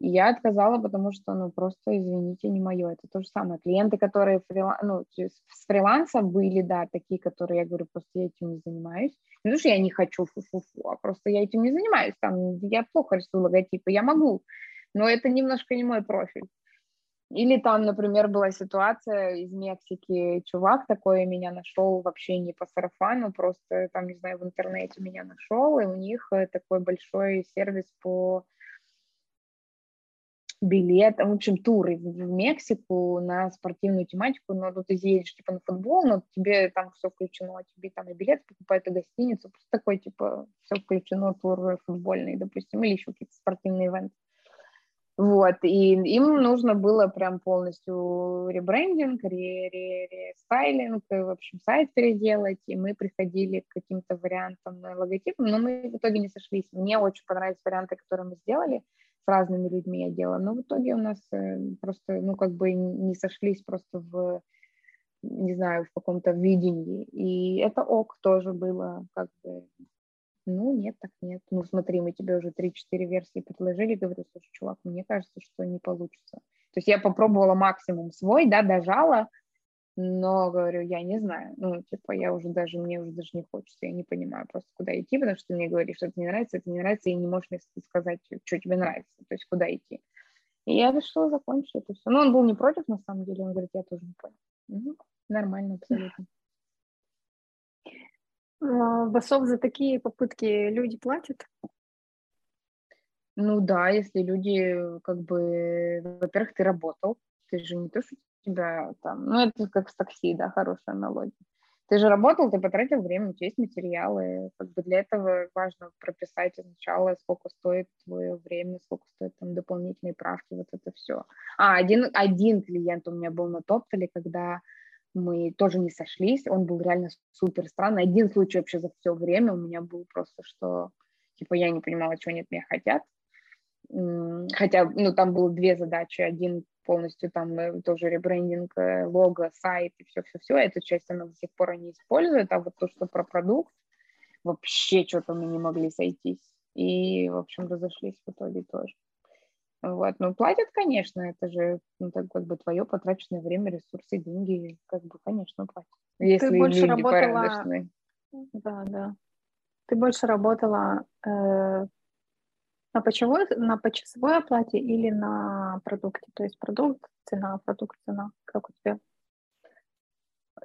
и я отказала, потому что, ну, просто, извините, не мое. Это то же самое. Клиенты, которые фрила... ну, с фриланса были, да, такие, которые, я говорю, просто я этим не занимаюсь. Не то, что я не хочу фу-фу-фу, а просто я этим не занимаюсь. Там, я плохо рисую логотипы, я могу, но это немножко не мой профиль. Или там, например, была ситуация из Мексики, чувак такой меня нашел вообще не по сарафану, просто там, не знаю, в интернете меня нашел, и у них э, такой большой сервис по билетам, в общем, туры в Мексику на спортивную тематику, но тут ты едешь типа на футбол, но тебе там все включено, тебе там и билет покупают, и гостиницу, просто такой типа все включено, тур футбольный, допустим, или еще какие-то спортивные ивенты. Вот, и им нужно было прям полностью ребрендинг, рестайлинг, в общем, сайт переделать, и мы приходили к каким-то вариантам логотипам, но мы в итоге не сошлись. Мне очень понравились варианты, которые мы сделали, с разными людьми я делала, но в итоге у нас э, просто, ну, как бы не сошлись просто в, не знаю, в каком-то видении, и это ок тоже было, как бы, ну, нет, так нет. Ну, смотри, мы тебе уже 3-4 версии предложили, говорю, слушай, чувак, мне кажется, что не получится. То есть я попробовала максимум свой, да, дожала, но, говорю, я не знаю, ну, типа, я уже даже, мне уже даже не хочется, я не понимаю просто, куда идти, потому что ты мне говоришь, что это не нравится, это не нравится, и не можешь мне сказать, что тебе нравится, то есть куда идти. И я решила закончить это все. Но он был не против, на самом деле, он говорит, я тоже не понял. Угу. Нормально, абсолютно. А, Басов за такие попытки люди платят? Ну да, если люди, как бы, во-первых, ты работал, ты же не то, что тебя там, ну это как с такси, да, хорошая аналогия. Ты же работал, ты потратил время, у тебя есть материалы, как бы для этого важно прописать сначала, сколько стоит твое время, сколько стоит там дополнительные правки, вот это все. А, один, один клиент у меня был на Топтале, когда мы тоже не сошлись, он был реально супер странный. Один случай вообще за все время у меня был просто, что типа я не понимала, что они от меня хотят. Хотя, ну, там было две задачи. Один полностью там э, тоже ребрендинг, э, лого, сайт и все-все-все. Эту часть она до сих пор они используют, а вот то, что про продукт, вообще что-то мы не могли сойтись. И, в общем, разошлись в итоге тоже. Вот, ну, платят, конечно, это же, ну, так как бы твое потраченное время, ресурсы, деньги, как бы, конечно, платят. Если Ты больше работала... порядочные. Да, да. Ты больше работала э, на, почасовой, на почасовой оплате или на продукте? То есть продукт, цена, продукт, цена. Как у тебя?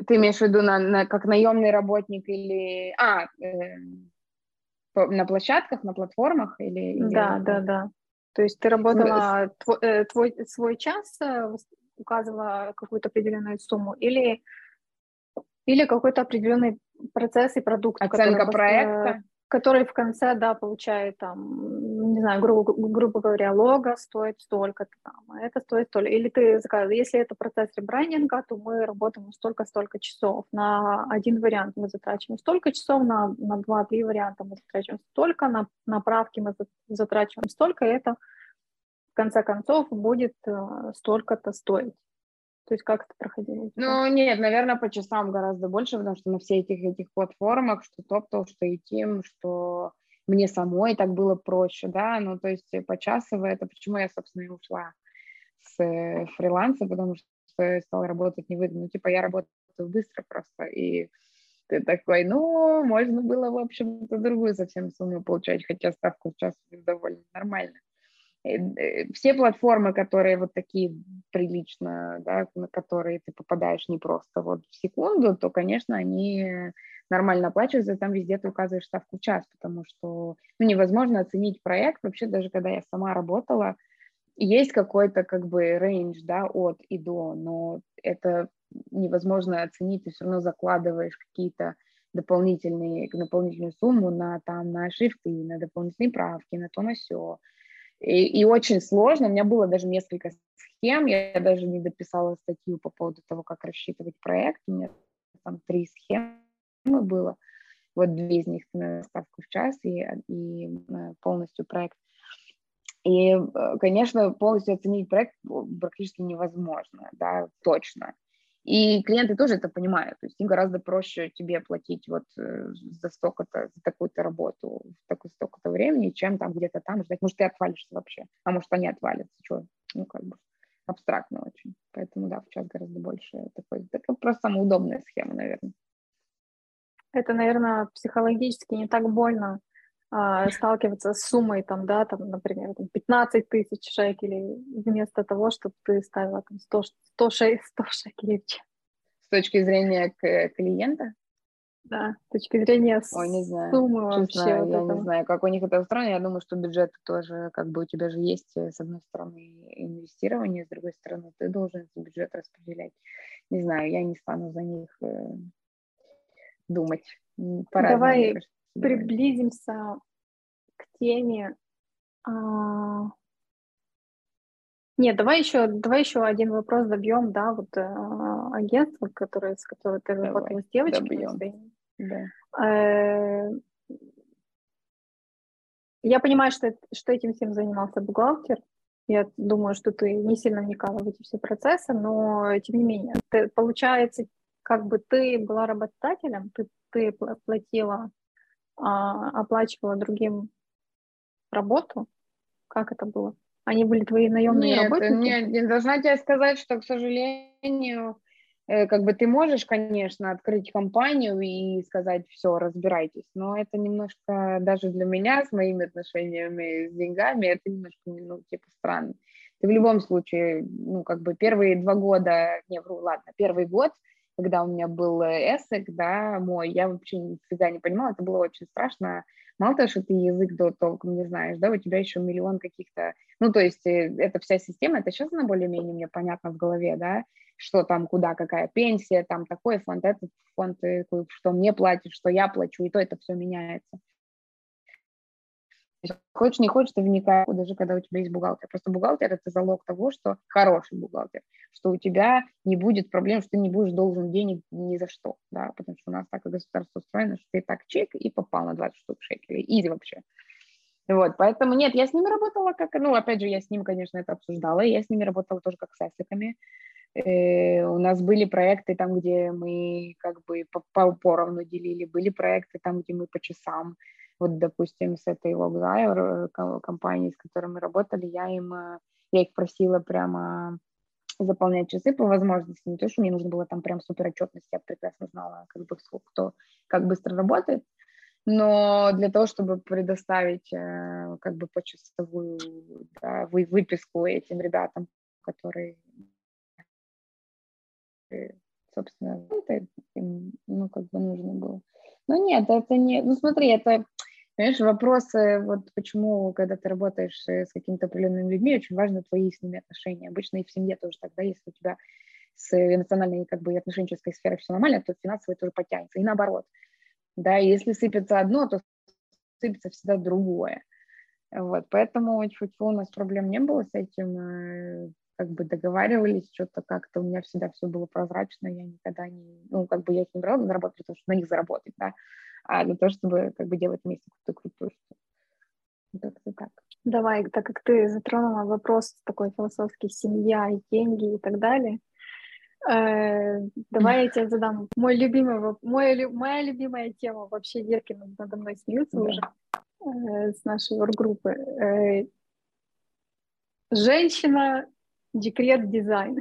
Ты имеешь в виду на, на, как наемный работник или... А, э, на площадках, на платформах или... Да, или... да, да. То есть ты работала, твой, э, твой свой час э, указывала какую-то определенную сумму или, или какой-то определенный процесс и продукт. Оценка который, проекта? Который в конце, да, получает там, не знаю, грубо, грубо говоря, лого стоит столько-то там, а это стоит столько. Или ты заказываешь, если это процесс ребрендинга, то мы работаем столько-столько часов. На один вариант мы затрачиваем столько часов, на, на два-три варианта мы затрачиваем столько, на направки мы затрачиваем столько, и это в конце концов будет э, столько-то стоить. То есть как это проходило? Ну, нет, наверное, по часам гораздо больше, потому что на все этих, этих платформах, что TopTop, что Eteam, что мне самой так было проще, да, ну, то есть почасово это почему я, собственно, и ушла с э, фриланса, потому что стала работать невыгодно. Ну, типа, я работаю быстро просто, и ты такой, ну, можно было, в общем-то, другую совсем сумму получать, хотя ставку в час довольно нормально. Э, э, все платформы, которые вот такие прилично, да, на которые ты попадаешь не просто вот в секунду, то, конечно, они нормально оплачиваются, там везде ты указываешь ставку в час, потому что ну, невозможно оценить проект, вообще даже когда я сама работала, есть какой-то как бы рейндж, да, от и до, но это невозможно оценить, ты все равно закладываешь какие-то дополнительные, дополнительную сумму на, там, на шрифты, на дополнительные правки, на то, на все. И, и очень сложно. У меня было даже несколько схем. Я даже не дописала статью по поводу того, как рассчитывать проект. У меня там три схемы было. Вот две из них на ставку в час и, и э, полностью проект. И, э, конечно, полностью оценить проект практически невозможно, да, точно. И клиенты тоже это понимают, то есть им гораздо проще тебе платить вот э, за столько-то, за такую-то работу, в такое столько-то времени, чем там где-то там ждать. Может, ты отвалишься вообще, а может, они отвалятся, что, ну, как бы абстрактно очень. Поэтому, да, в час гораздо больше такой, это просто самая удобная схема, наверное. Это, наверное, психологически не так больно сталкиваться с суммой, там, да, там, например, там, 15 тысяч шекелей, вместо того, чтобы ты ставила там, 100, 100, 100 шекелей в час. С точки зрения клиента? Да, с точки зрения Ой, не знаю. суммы Честно, вообще. Я вот не этого. знаю, как у них это устроено. Я думаю, что бюджет тоже, как бы у тебя же есть, э, с одной стороны, инвестирование, с другой стороны, ты должен бюджет распределять. Не знаю, я не стану за них э, думать. Давай приблизимся к теме. А... Нет, давай еще, давай еще один вопрос добьем, да, вот э, агентство, которое, с которым ты работала с девочками. Да. Э, я понимаю, что, что этим всем занимался бухгалтер. Я думаю, что ты не сильно вникала в эти все процессы, но тем не менее, ты, получается, как бы ты была работодателем, ты, ты платила а, оплачивала другим работу? Как это было? Они были твои наемные нет, работники? Нет, я должна тебе сказать, что, к сожалению, э, как бы ты можешь, конечно, открыть компанию и сказать, все, разбирайтесь, но это немножко, даже для меня, с моими отношениями с деньгами, это немножко, ну, типа, странно. Ты в любом случае, ну, как бы первые два года, не, вру, ладно, первый год – когда у меня был эссек, да, мой, я вообще нифига не понимала, это было очень страшно. Мало того, что ты язык до толком не знаешь, да, у тебя еще миллион каких-то, ну, то есть эта вся система, это сейчас она более-менее мне понятно в голове, да, что там, куда, какая пенсия, там такой фонд, этот фонд, что мне платят, что я плачу, и то это все меняется. Хочешь, не хочешь, ты вникай, даже когда у тебя есть бухгалтер. Просто бухгалтер – это залог того, что хороший бухгалтер, что у тебя не будет проблем, что ты не будешь должен денег ни за что, да, потому что у нас так как государство устроено, что ты так чек и попал на 20 штук шекелей, изи вообще. Вот, поэтому нет, я с ними работала как, ну, опять же, я с ним, конечно, это обсуждала, и я с ними работала тоже как с эсиками. Э, у нас были проекты там, где мы как бы по, по поровну делили, были проекты там, где мы по часам, вот, допустим, с этой Logzire э, компанией, с которой мы работали, я им, э, я их просила прямо заполнять часы по возможности, не то, что мне нужно было там прям супер отчетность, я прекрасно знала, как бы, сколько кто, как быстро работает, но для того, чтобы предоставить э, как бы почасовую да, выписку этим ребятам, которые собственно, это им, ну, как бы нужно было. Но нет, это не... Ну, смотри, это, понимаешь, вопросы, вот почему, когда ты работаешь с какими-то определенными людьми, очень важно твои с ними отношения. Обычно и в семье тоже тогда, если у тебя с эмоциональной, как бы, и отношенческой сферой все нормально, то финансовый тоже потянется. И наоборот. Да, если сыпется одно, то сыпется всегда другое. Вот, поэтому чуть у нас проблем не было с этим, э, как бы договаривались, что-то как-то у меня всегда все было прозрачно, я никогда не, ну, как бы я их не брала на работу того, чтобы на них заработать, да, а для того, чтобы как бы делать вместе какую-то крутую штуку. Как-то так. Давай, так как ты затронула вопрос такой философский, семья, деньги и так далее, э, давай я тебе задам мой любимый, мой, моя любимая тема вообще, Верки надо мной смеются да. уже э, с нашей группы. Э, женщина декрет дизайн.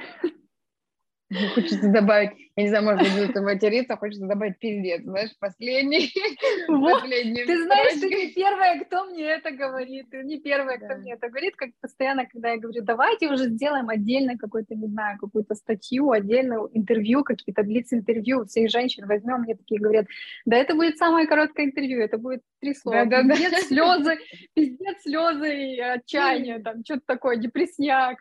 Хочется добавить, я не знаю, может быть, это материться, хочется добавить пиздец, знаешь, последний. [LAUGHS] Вот. Ты знаешь, ты не первая, кто мне это говорит, ты не первая, кто да. мне это говорит, как постоянно, когда я говорю, давайте уже сделаем отдельно какой-то, не знаю, какую-то статью, отдельно интервью, какие-то блиц-интервью всех женщин возьмем, мне такие говорят, да это будет самое короткое интервью, это будет три слова, да, да, пиздец, да. слезы, [LAUGHS] пиздец, слезы и отчаяние, там, что-то такое, депресняк,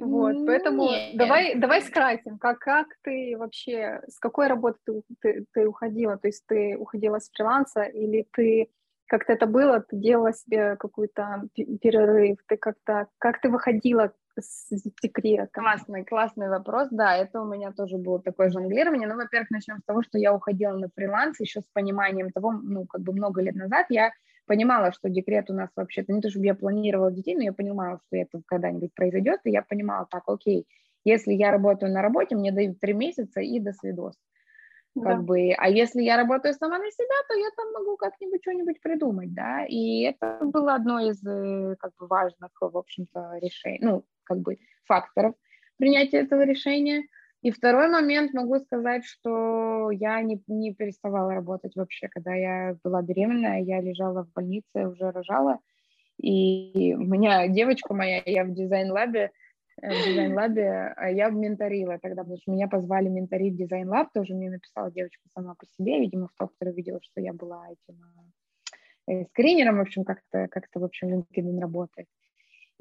вот, поэтому Нет. давай, давай скратим, как, как ты вообще, с какой работы ты, ты, ты уходила? То есть ты уходила с фриланса или ты как-то это было, ты делала себе какой-то перерыв, ты как-то, как ты выходила с декрета? Классный, классный вопрос, да, это у меня тоже было такое жонглирование, ну, во-первых, начнем с того, что я уходила на фриланс еще с пониманием того, ну, как бы много лет назад я понимала, что декрет у нас вообще-то, не то чтобы я планировала детей, но я понимала, что это когда-нибудь произойдет, и я понимала, так, окей, если я работаю на работе, мне дают три месяца и до свидос. Как да. бы, а если я работаю сама на себя, то я там могу как-нибудь что-нибудь придумать, да, и это было одно из э, как бы важных, в общем-то, решений, ну, как бы факторов принятия этого решения. И второй момент, могу сказать, что я не, не переставала работать вообще. Когда я была беременная, я лежала в больнице, уже рожала, и у меня девочка моя, я в Designlab е, э, в Designlab е, а я менторила тогда, потому что меня позвали менторить Designlab, тоже мне написала девочка сама по себе, видимо, в Toptal видела, что я была этим э, screener ом, в общем, как-то, как-то в общем, LinkedIn работает.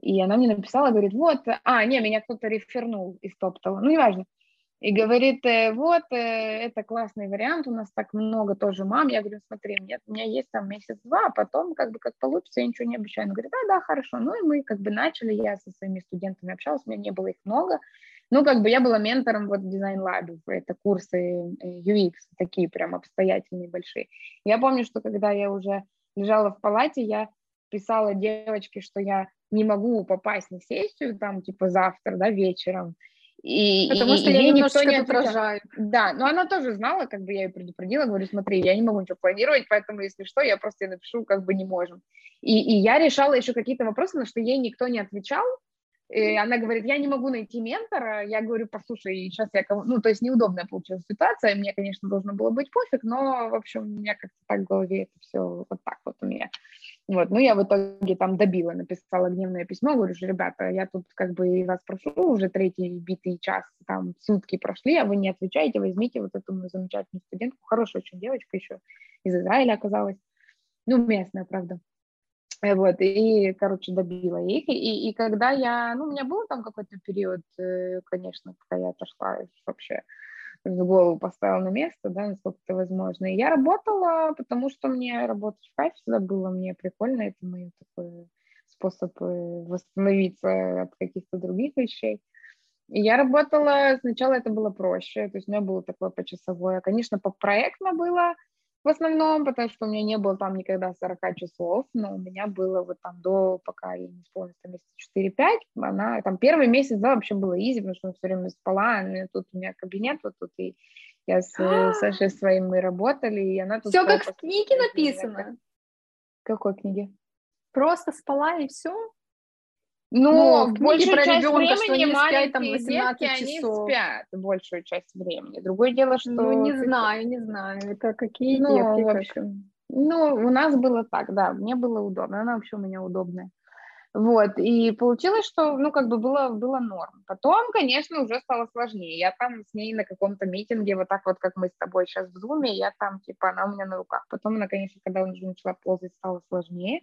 И она мне написала, говорит, вот, а, не, меня кто-то refer нул из Toptal а, ну, неважно и говорит, э, вот, э, это классный вариант, у нас так много тоже мам. Я говорю, смотри, нет, у меня есть там месяц-два, а потом как бы как получится, я ничего не обещаю. Она говорит, да, да, хорошо. Ну и мы как бы начали, я со своими студентами общалась, у меня не было их много, ну, как бы я была ментором вот в Designlab е, это курсы э, UX, такие прям обстоятельные, большие. Я помню, что когда я уже лежала в палате, я писала девочке, что я не могу попасть на сессию там типа завтра, да, вечером, и, Потому и, что и я немножечко не отражаю. Да, но она тоже знала, как бы я ее предупредила, говорю, смотри, я не могу ничего планировать, поэтому, если что, я просто напишу, как бы не можем. И, и я решала еще какие-то вопросы, на что ей никто не отвечал, и она говорит, я не могу найти ментора. Я говорю, послушай, сейчас я кому... Ну, то есть неудобная получилась ситуация. Мне, конечно, должно было быть пофиг, но, в общем, у меня как-то так в голове это все вот так вот у меня. Вот, ну, я в итоге там добила, написала гневное письмо, говорю, что, ребята, я тут как бы вас прошу, уже третий битый час, там, сутки прошли, а вы не отвечаете, возьмите вот эту мою замечательную студентку, хорошая очень девочка еще из Израиля оказалась, ну, местная, правда. Э, вот, и, короче, добила их. И, и когда я, ну, у меня был там какой-то период, э, конечно, когда я отошла вообще голову поставила на место, да, насколько это возможно. И я работала, потому что мне работать в кайф всегда было, мне прикольно, это мой такой способ э, восстановиться от каких-то других вещей. И я работала, сначала это было проще, то есть у меня было такое почасовое. Конечно, по проектно было, в основном, потому что у меня не было там никогда 40 часов, но у меня было вот там до, пока я не исполнилось, там месяца 4-5, она там первый месяц, да, вообще было изи, потому что я все время спала, и тут у меня кабинет вот тут, и я с э, Сашей своим мы работали, и она тут... Все как в книге написано. Какой книге? Просто спала и все? Но ну, в большую про часть ребенка, времени что маленькие там 18 детки, часов. они спят большую часть времени. Другое дело, что... Ну, не знаю, не знаю. Это какие ну, детки? в общем. Ну, у нас было так, да, мне было удобно. Она вообще у меня удобная. Вот, и получилось, что, ну, как бы было, было норм. Потом, конечно, уже стало сложнее. Я там с ней на каком-то митинге, вот так вот, как мы с тобой сейчас в зуме, я там, типа, она у меня на руках. Потом она, конечно, когда уже начала ползать, стало сложнее.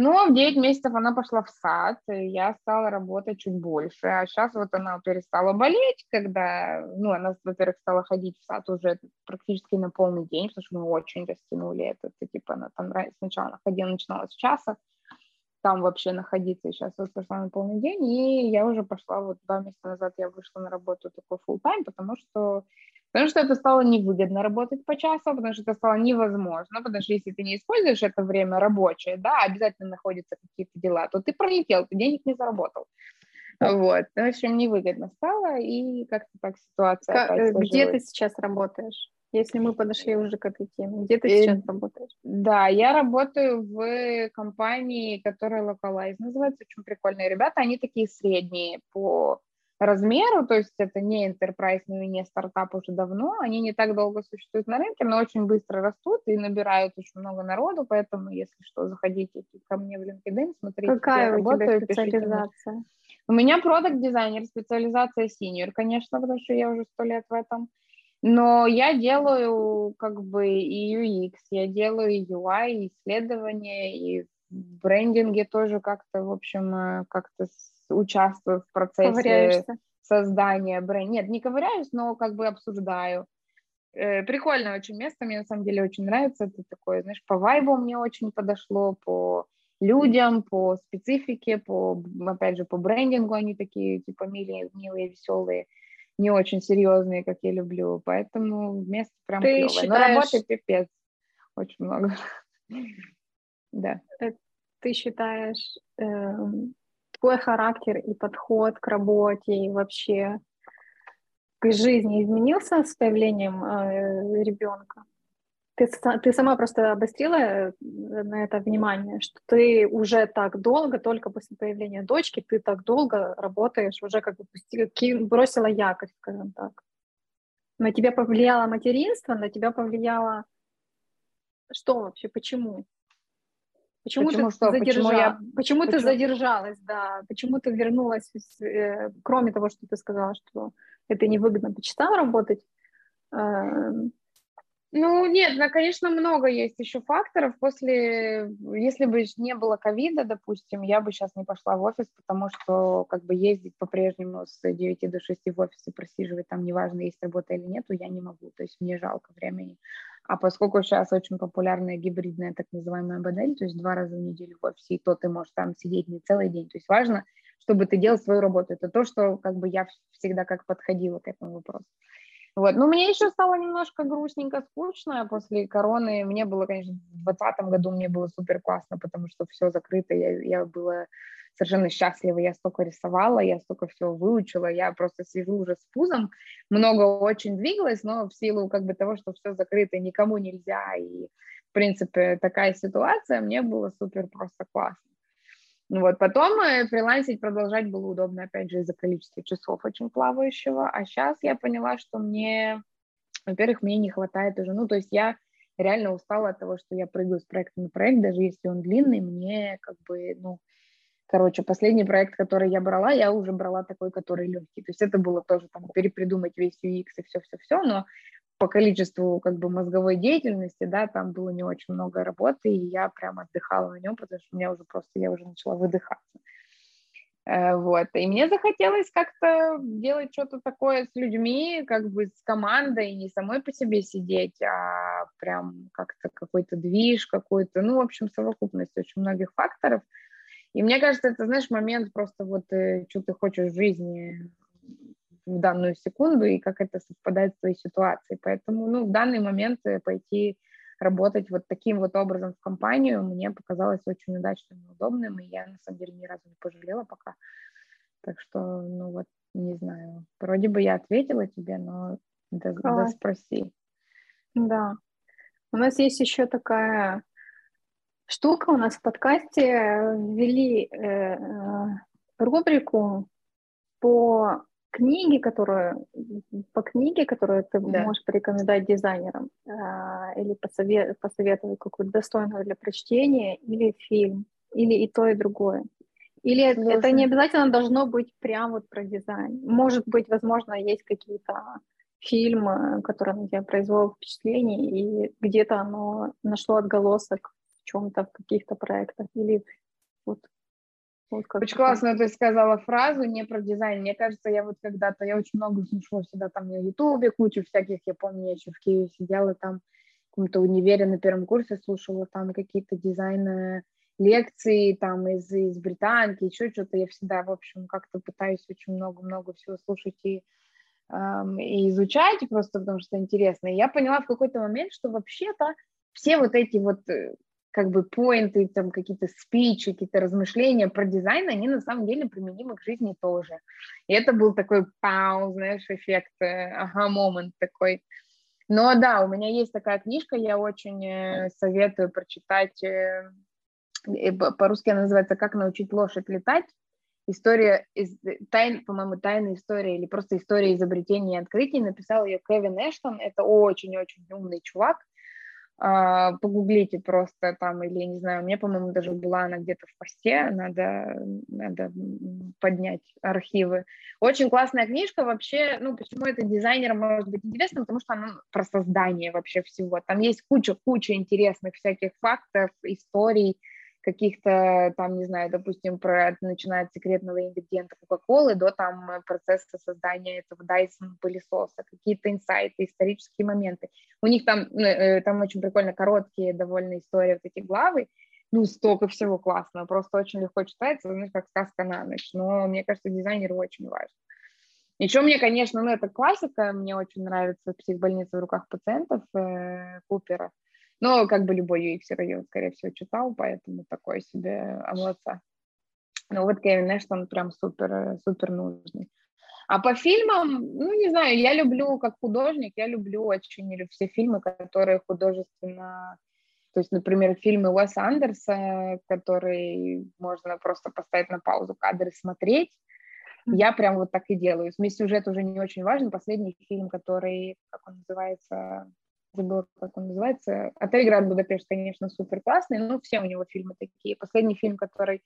Но в 9 месяцев она пошла в сад, и я стала работать чуть больше. А сейчас вот она перестала болеть, когда, ну, она, во-первых, стала ходить в сад уже практически на полный день, потому что мы очень растянули это. это типа она там сначала ходила, начинала с часа, там вообще находиться. И сейчас вот пошла на полный день, и я уже пошла, вот два месяца назад я вышла на работу такой full time, потому что Потому что это стало невыгодно работать по часу, потому что это стало невозможно, потому что если ты не используешь это время рабочее, да, обязательно находятся какие-то дела, то ты пролетел, ты денег не заработал. Вот, в общем, невыгодно стало, и как-то так ситуация. Как, где ты сейчас работаешь? Если мы подошли уже к этой теме, где ты сейчас работаешь? Да, я работаю в компании, которая Localize называется, очень прикольные ребята, они такие средние по размеру, то есть это не enterprise, ну и не стартап уже давно, они не так долго существуют на рынке, но очень быстро растут и набирают очень много народу, поэтому, если что, заходите ко мне в LinkedIn, смотрите, Какая у работаю, тебя специализация? У меня продукт дизайнер, специализация senior, конечно, потому что я уже сто лет в этом. Но я делаю как бы и UX, я делаю и UI, и исследования, и в брендинге тоже как-то, в общем, э, как-то участвую в процессе создания бренда. Нет, не ковыряюсь, но как бы обсуждаю. Э, прикольное очень место, мне на самом деле очень нравится. Это такое, знаешь, по вайбу мне очень подошло, по людям, по специфике, по, опять же, по брендингу они такие, типа, милые, милые, веселые не очень серьезные, как я люблю, поэтому место прям Ты клевое. Считаешь... Но работы пипец, очень много. [LAUGHS] да. Э, ты считаешь, э, твой характер и подход к работе и вообще к жизни изменился с появлением э, ребенка? Ты, ты сама просто обострила э, на это внимание, что ты уже так долго, только после появления дочки, ты так долго работаешь, уже как бы бросила якорь, скажем так. На тебя повлияло материнство, на тебя повлияло что вообще, почему? Почему, почему ты что? задержал? Почему, я... почему, почему ты задержалась, да? Почему ты вернулась, э, кроме того, что ты сказала, что это невыгодно по часам работать? Э, ну, нет, ну, конечно, много есть еще факторов. После, если бы не было ковида, допустим, я бы сейчас не пошла в офис, потому что как бы ездить по-прежнему с 9 до 6 в офис и просиживать там, неважно, есть работа или нету, я не могу. То есть мне жалко времени. А поскольку сейчас очень популярная гибридная так называемая модель, то есть два раза в неделю в офисе, и то ты можешь там сидеть не целый день. То есть важно, чтобы ты делал свою работу. Это то, что как бы я всегда как подходила к этому вопросу. Вот. Но мне еще стало немножко грустненько, скучно после короны. Мне было, конечно, в 2020 году мне было супер классно, потому что все закрыто, я, я была совершенно счастлива, я столько рисовала, я столько всего выучила, я просто сижу уже с пузом, много очень двигалась, но в силу как бы того, что все закрыто, никому нельзя, и в принципе такая ситуация, мне было супер просто классно. Вот, потом э, фрилансить продолжать было удобно, опять же, из-за количества часов очень плавающего, а сейчас я поняла, что мне, во-первых, мне не хватает уже, ну, то есть я реально устала от того, что я прыгаю с проекта на проект, даже если он длинный, мне как бы, ну, короче, последний проект, который я брала, я уже брала такой, который легкий, то есть это было тоже там перепридумать весь UX и все-все-все, но по количеству как бы мозговой деятельности, да, там было не очень много работы, и я прям отдыхала на нем, потому что у меня уже просто, я уже начала выдыхаться. Э, вот, и мне захотелось как-то делать что-то такое с людьми, как бы с командой, не самой по себе сидеть, а прям как-то какой-то движ какой-то, ну, в общем, совокупность очень многих факторов. И мне кажется, это, знаешь, момент просто вот, э, что ты хочешь в жизни в данную секунду и как это совпадает с твоей ситуацией. Поэтому ну, в данный момент э, пойти работать вот таким вот образом в компанию мне показалось очень удачным и удобным, и я на самом деле ни разу не пожалела пока. Так что, ну вот, не знаю. Вроде бы я ответила тебе, но да, да спроси. Да. У нас есть еще такая штука у нас в подкасте. Ввели э, э, рубрику по книги, которые по книге, которую ты да. можешь порекомендовать дизайнерам, э, или посовет, посоветовать какую-то достойную для прочтения, или фильм, или и то, и другое. Или Сложно. это не обязательно должно быть прям вот про дизайн? Может быть, возможно, есть какие-то фильмы, которые на тебя произвело впечатление, и где-то оно нашло отголосок чем-то, в каких-то проектах, или вот вот очень классно ты сказала фразу не про дизайн. Мне кажется, я вот когда-то, я очень много слушала всегда там на Ютубе, кучу всяких, я помню, я еще в Киеве сидела там в каком-то универе на первом курсе, слушала там какие-то дизайны, лекции там из, из британки, еще что-то. Я всегда, в общем, как-то пытаюсь очень много-много всего слушать и, эм, и изучать, просто потому что интересно. И я поняла в какой-то момент, что вообще-то все вот эти вот э, как бы поинты, там какие-то спичи, какие-то размышления про дизайн, они на самом деле применимы к жизни тоже. И это был такой пау, знаешь, эффект, э, ага, момент такой. Но да, у меня есть такая книжка, я очень э, советую прочитать, э, по-русски она называется «Как научить лошадь летать». История, из, по-моему, тайная история или просто история изобретений и открытий. Написал ее Кевин Эштон, это очень-очень умный чувак, погуглите просто там, или, не знаю, меня, по-моему, даже была она где-то в посте, надо, надо поднять архивы. Очень классная книжка вообще, ну, почему это дизайнерам может быть интересно, потому что она про создание вообще всего. Там есть куча-куча интересных всяких фактов, историй, каких-то там, не знаю, допустим, про, начиная от секретного ингредиента Кока-Колы до там процесса создания этого Dyson пылесоса, какие-то инсайты, исторические моменты. У них там, ну, э, там очень прикольно короткие довольно истории, вот эти главы, ну, столько всего классного, просто очень легко читается, знаешь, как сказка на ночь, но мне кажется, дизайнеру очень важно. Еще мне, конечно, ну, это классика, мне очень нравится «Психбольница в руках пациентов» э, Купера, но как бы любой UX я, скорее всего, читал, поэтому такой себе молодца. Ну вот Кевин Эштон прям супер, супер нужный. А по фильмам, ну, не знаю, я люблю, как художник, я люблю очень все фильмы, которые художественно... То есть, например, фильмы Уэса Андерса, которые можно просто поставить на паузу кадры смотреть. Я прям вот так и делаю. Мне сюжет уже не очень важен. Последний фильм, который, как он называется, забыла, как он называется. «Отель Гранд Будапешт», конечно, супер классный, но все у него фильмы такие. Последний фильм, который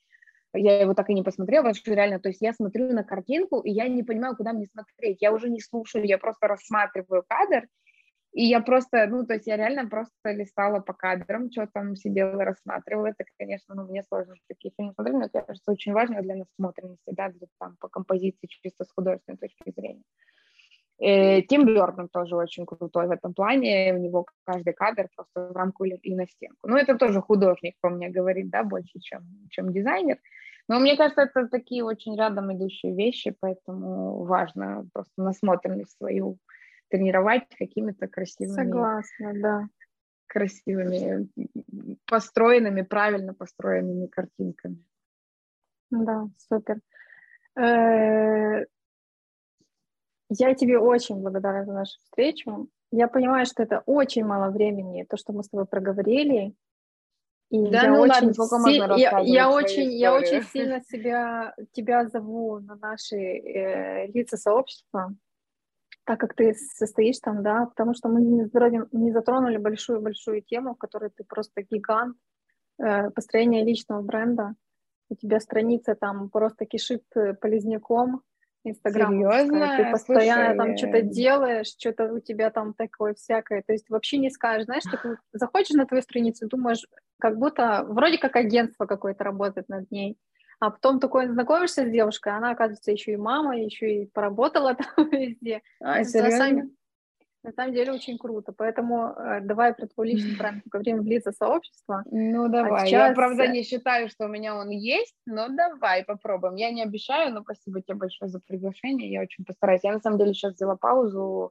я его так и не посмотрела, что реально, то есть я смотрю на картинку, и я не понимаю, куда мне смотреть. Я уже не слушаю, я просто рассматриваю кадр, и я просто, ну, то есть я реально просто листала по кадрам, что там сидела, рассматривала. Это, конечно, ну, мне сложно такие фильмы смотреть, но, кажется, очень важно для насмотренности, да, для, там, по композиции чисто с художественной точки зрения. Э, Тим Бёртон тоже очень крутой в этом плане, у него каждый кадр просто в рамку или на стенку. Ну, это тоже художник, по мне говорит, да, больше, чем, чем дизайнер. Но мне кажется, это такие очень рядом идущие вещи, поэтому важно просто насмотренность свою тренировать какими-то красивыми... Согласна, да. Красивыми, построенными, правильно построенными картинками. Да, супер. Э, я тебе очень благодарна за нашу встречу. Я понимаю, что это очень мало времени, то, что мы с тобой проговорили. И да, я ну очень ладно, си... я, я очень, я очень [LAUGHS] сильно себя, тебя зову на наши э, лица сообщества, так как ты состоишь там, да, потому что мы не, затронули, не затронули большую-большую тему, в которой ты просто гигант, э, построение личного бренда. У тебя страница там просто кишит э, полезняком, Инстаграм. Серьезно? Ты постоянно Слушай, там что-то делаешь, что-то у тебя там такое всякое. То есть вообще не скажешь, знаешь, ты заходишь на твою страницу, думаешь, как будто вроде как агентство какое-то работает над ней. А потом такой знакомишься с девушкой, она, оказывается, еще и мама, еще и поработала [LAUGHS] там везде. А, серьезно? На самом деле очень круто, поэтому э, давай про твой личный [LAUGHS] бренд поговорим в лица сообщества. Ну давай, а сейчас... я правда не считаю, что у меня он есть, но давай попробуем. Я не обещаю, но спасибо тебе большое за приглашение, я очень постараюсь. Я на самом деле сейчас взяла паузу,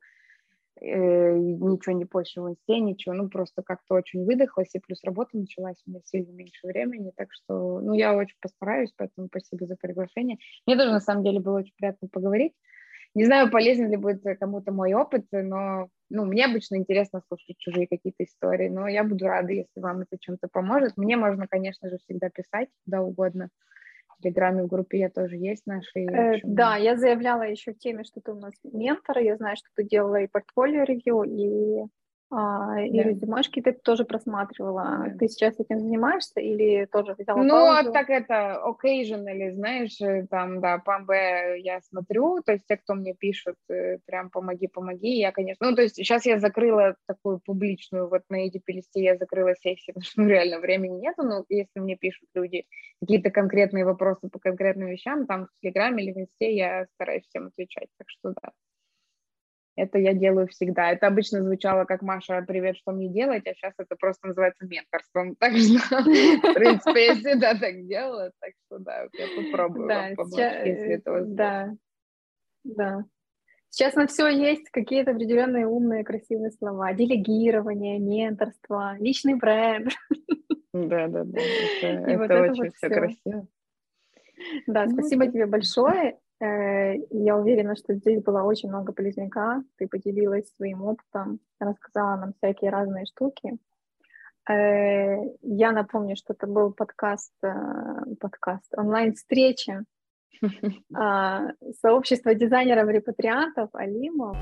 э, ничего не больше в инсте, ничего, ну просто как-то очень выдохлась, и плюс работа началась, у меня сильно меньше времени, так что, ну я очень постараюсь, поэтому спасибо за приглашение. Мне тоже на самом деле было очень приятно поговорить. Не знаю, полезен ли будет кому-то мой опыт, но ну, мне обычно интересно слушать чужие какие-то истории, но я буду рада, если вам это чем-то поможет. Мне можно, конечно же, всегда писать куда угодно. В Телеграме, в группе я тоже есть наши. Э, да, я заявляла еще в теме, что ты у нас ментор, я знаю, что ты делала и портфолио ревью, и а, и резюмешки ты тоже просматривала. Да. Ты сейчас этим занимаешься или тоже взяла Ну, паузу? так это occasionally, знаешь, э, там, да, по МБ я смотрю, то есть те, кто мне пишут, э, прям помоги, помоги, я, конечно, ну, то есть сейчас я закрыла такую публичную, вот на эти листе я закрыла сессию, [LAUGHS] потому что ну, реально времени нету, но если мне пишут люди какие-то конкретные вопросы по конкретным вещам, там в Телеграме или в Инсте я стараюсь всем отвечать, так что да. Это я делаю всегда. Это обычно звучало как Маша, привет, что мне делать, а сейчас это просто называется менторством. [LAUGHS] Так что, в принципе, я всегда так делала, так что да, я попробую да, вам помочь, сейчас, если это возможно. Да, да. Сейчас на все есть какие-то определенные умные, красивые слова. Делегирование, менторство, личный бренд. Да, да, да. Это, это, вот это очень вот все красиво. Да, ну, спасибо тебе большое. Э, я уверена, что здесь было очень много полезняка. Ты поделилась своим опытом, рассказала нам всякие разные штуки. Э, я напомню, что это был подкаст, э, подкаст онлайн-встреча [LAUGHS] сообщества дизайнеров-репатриантов Алимов.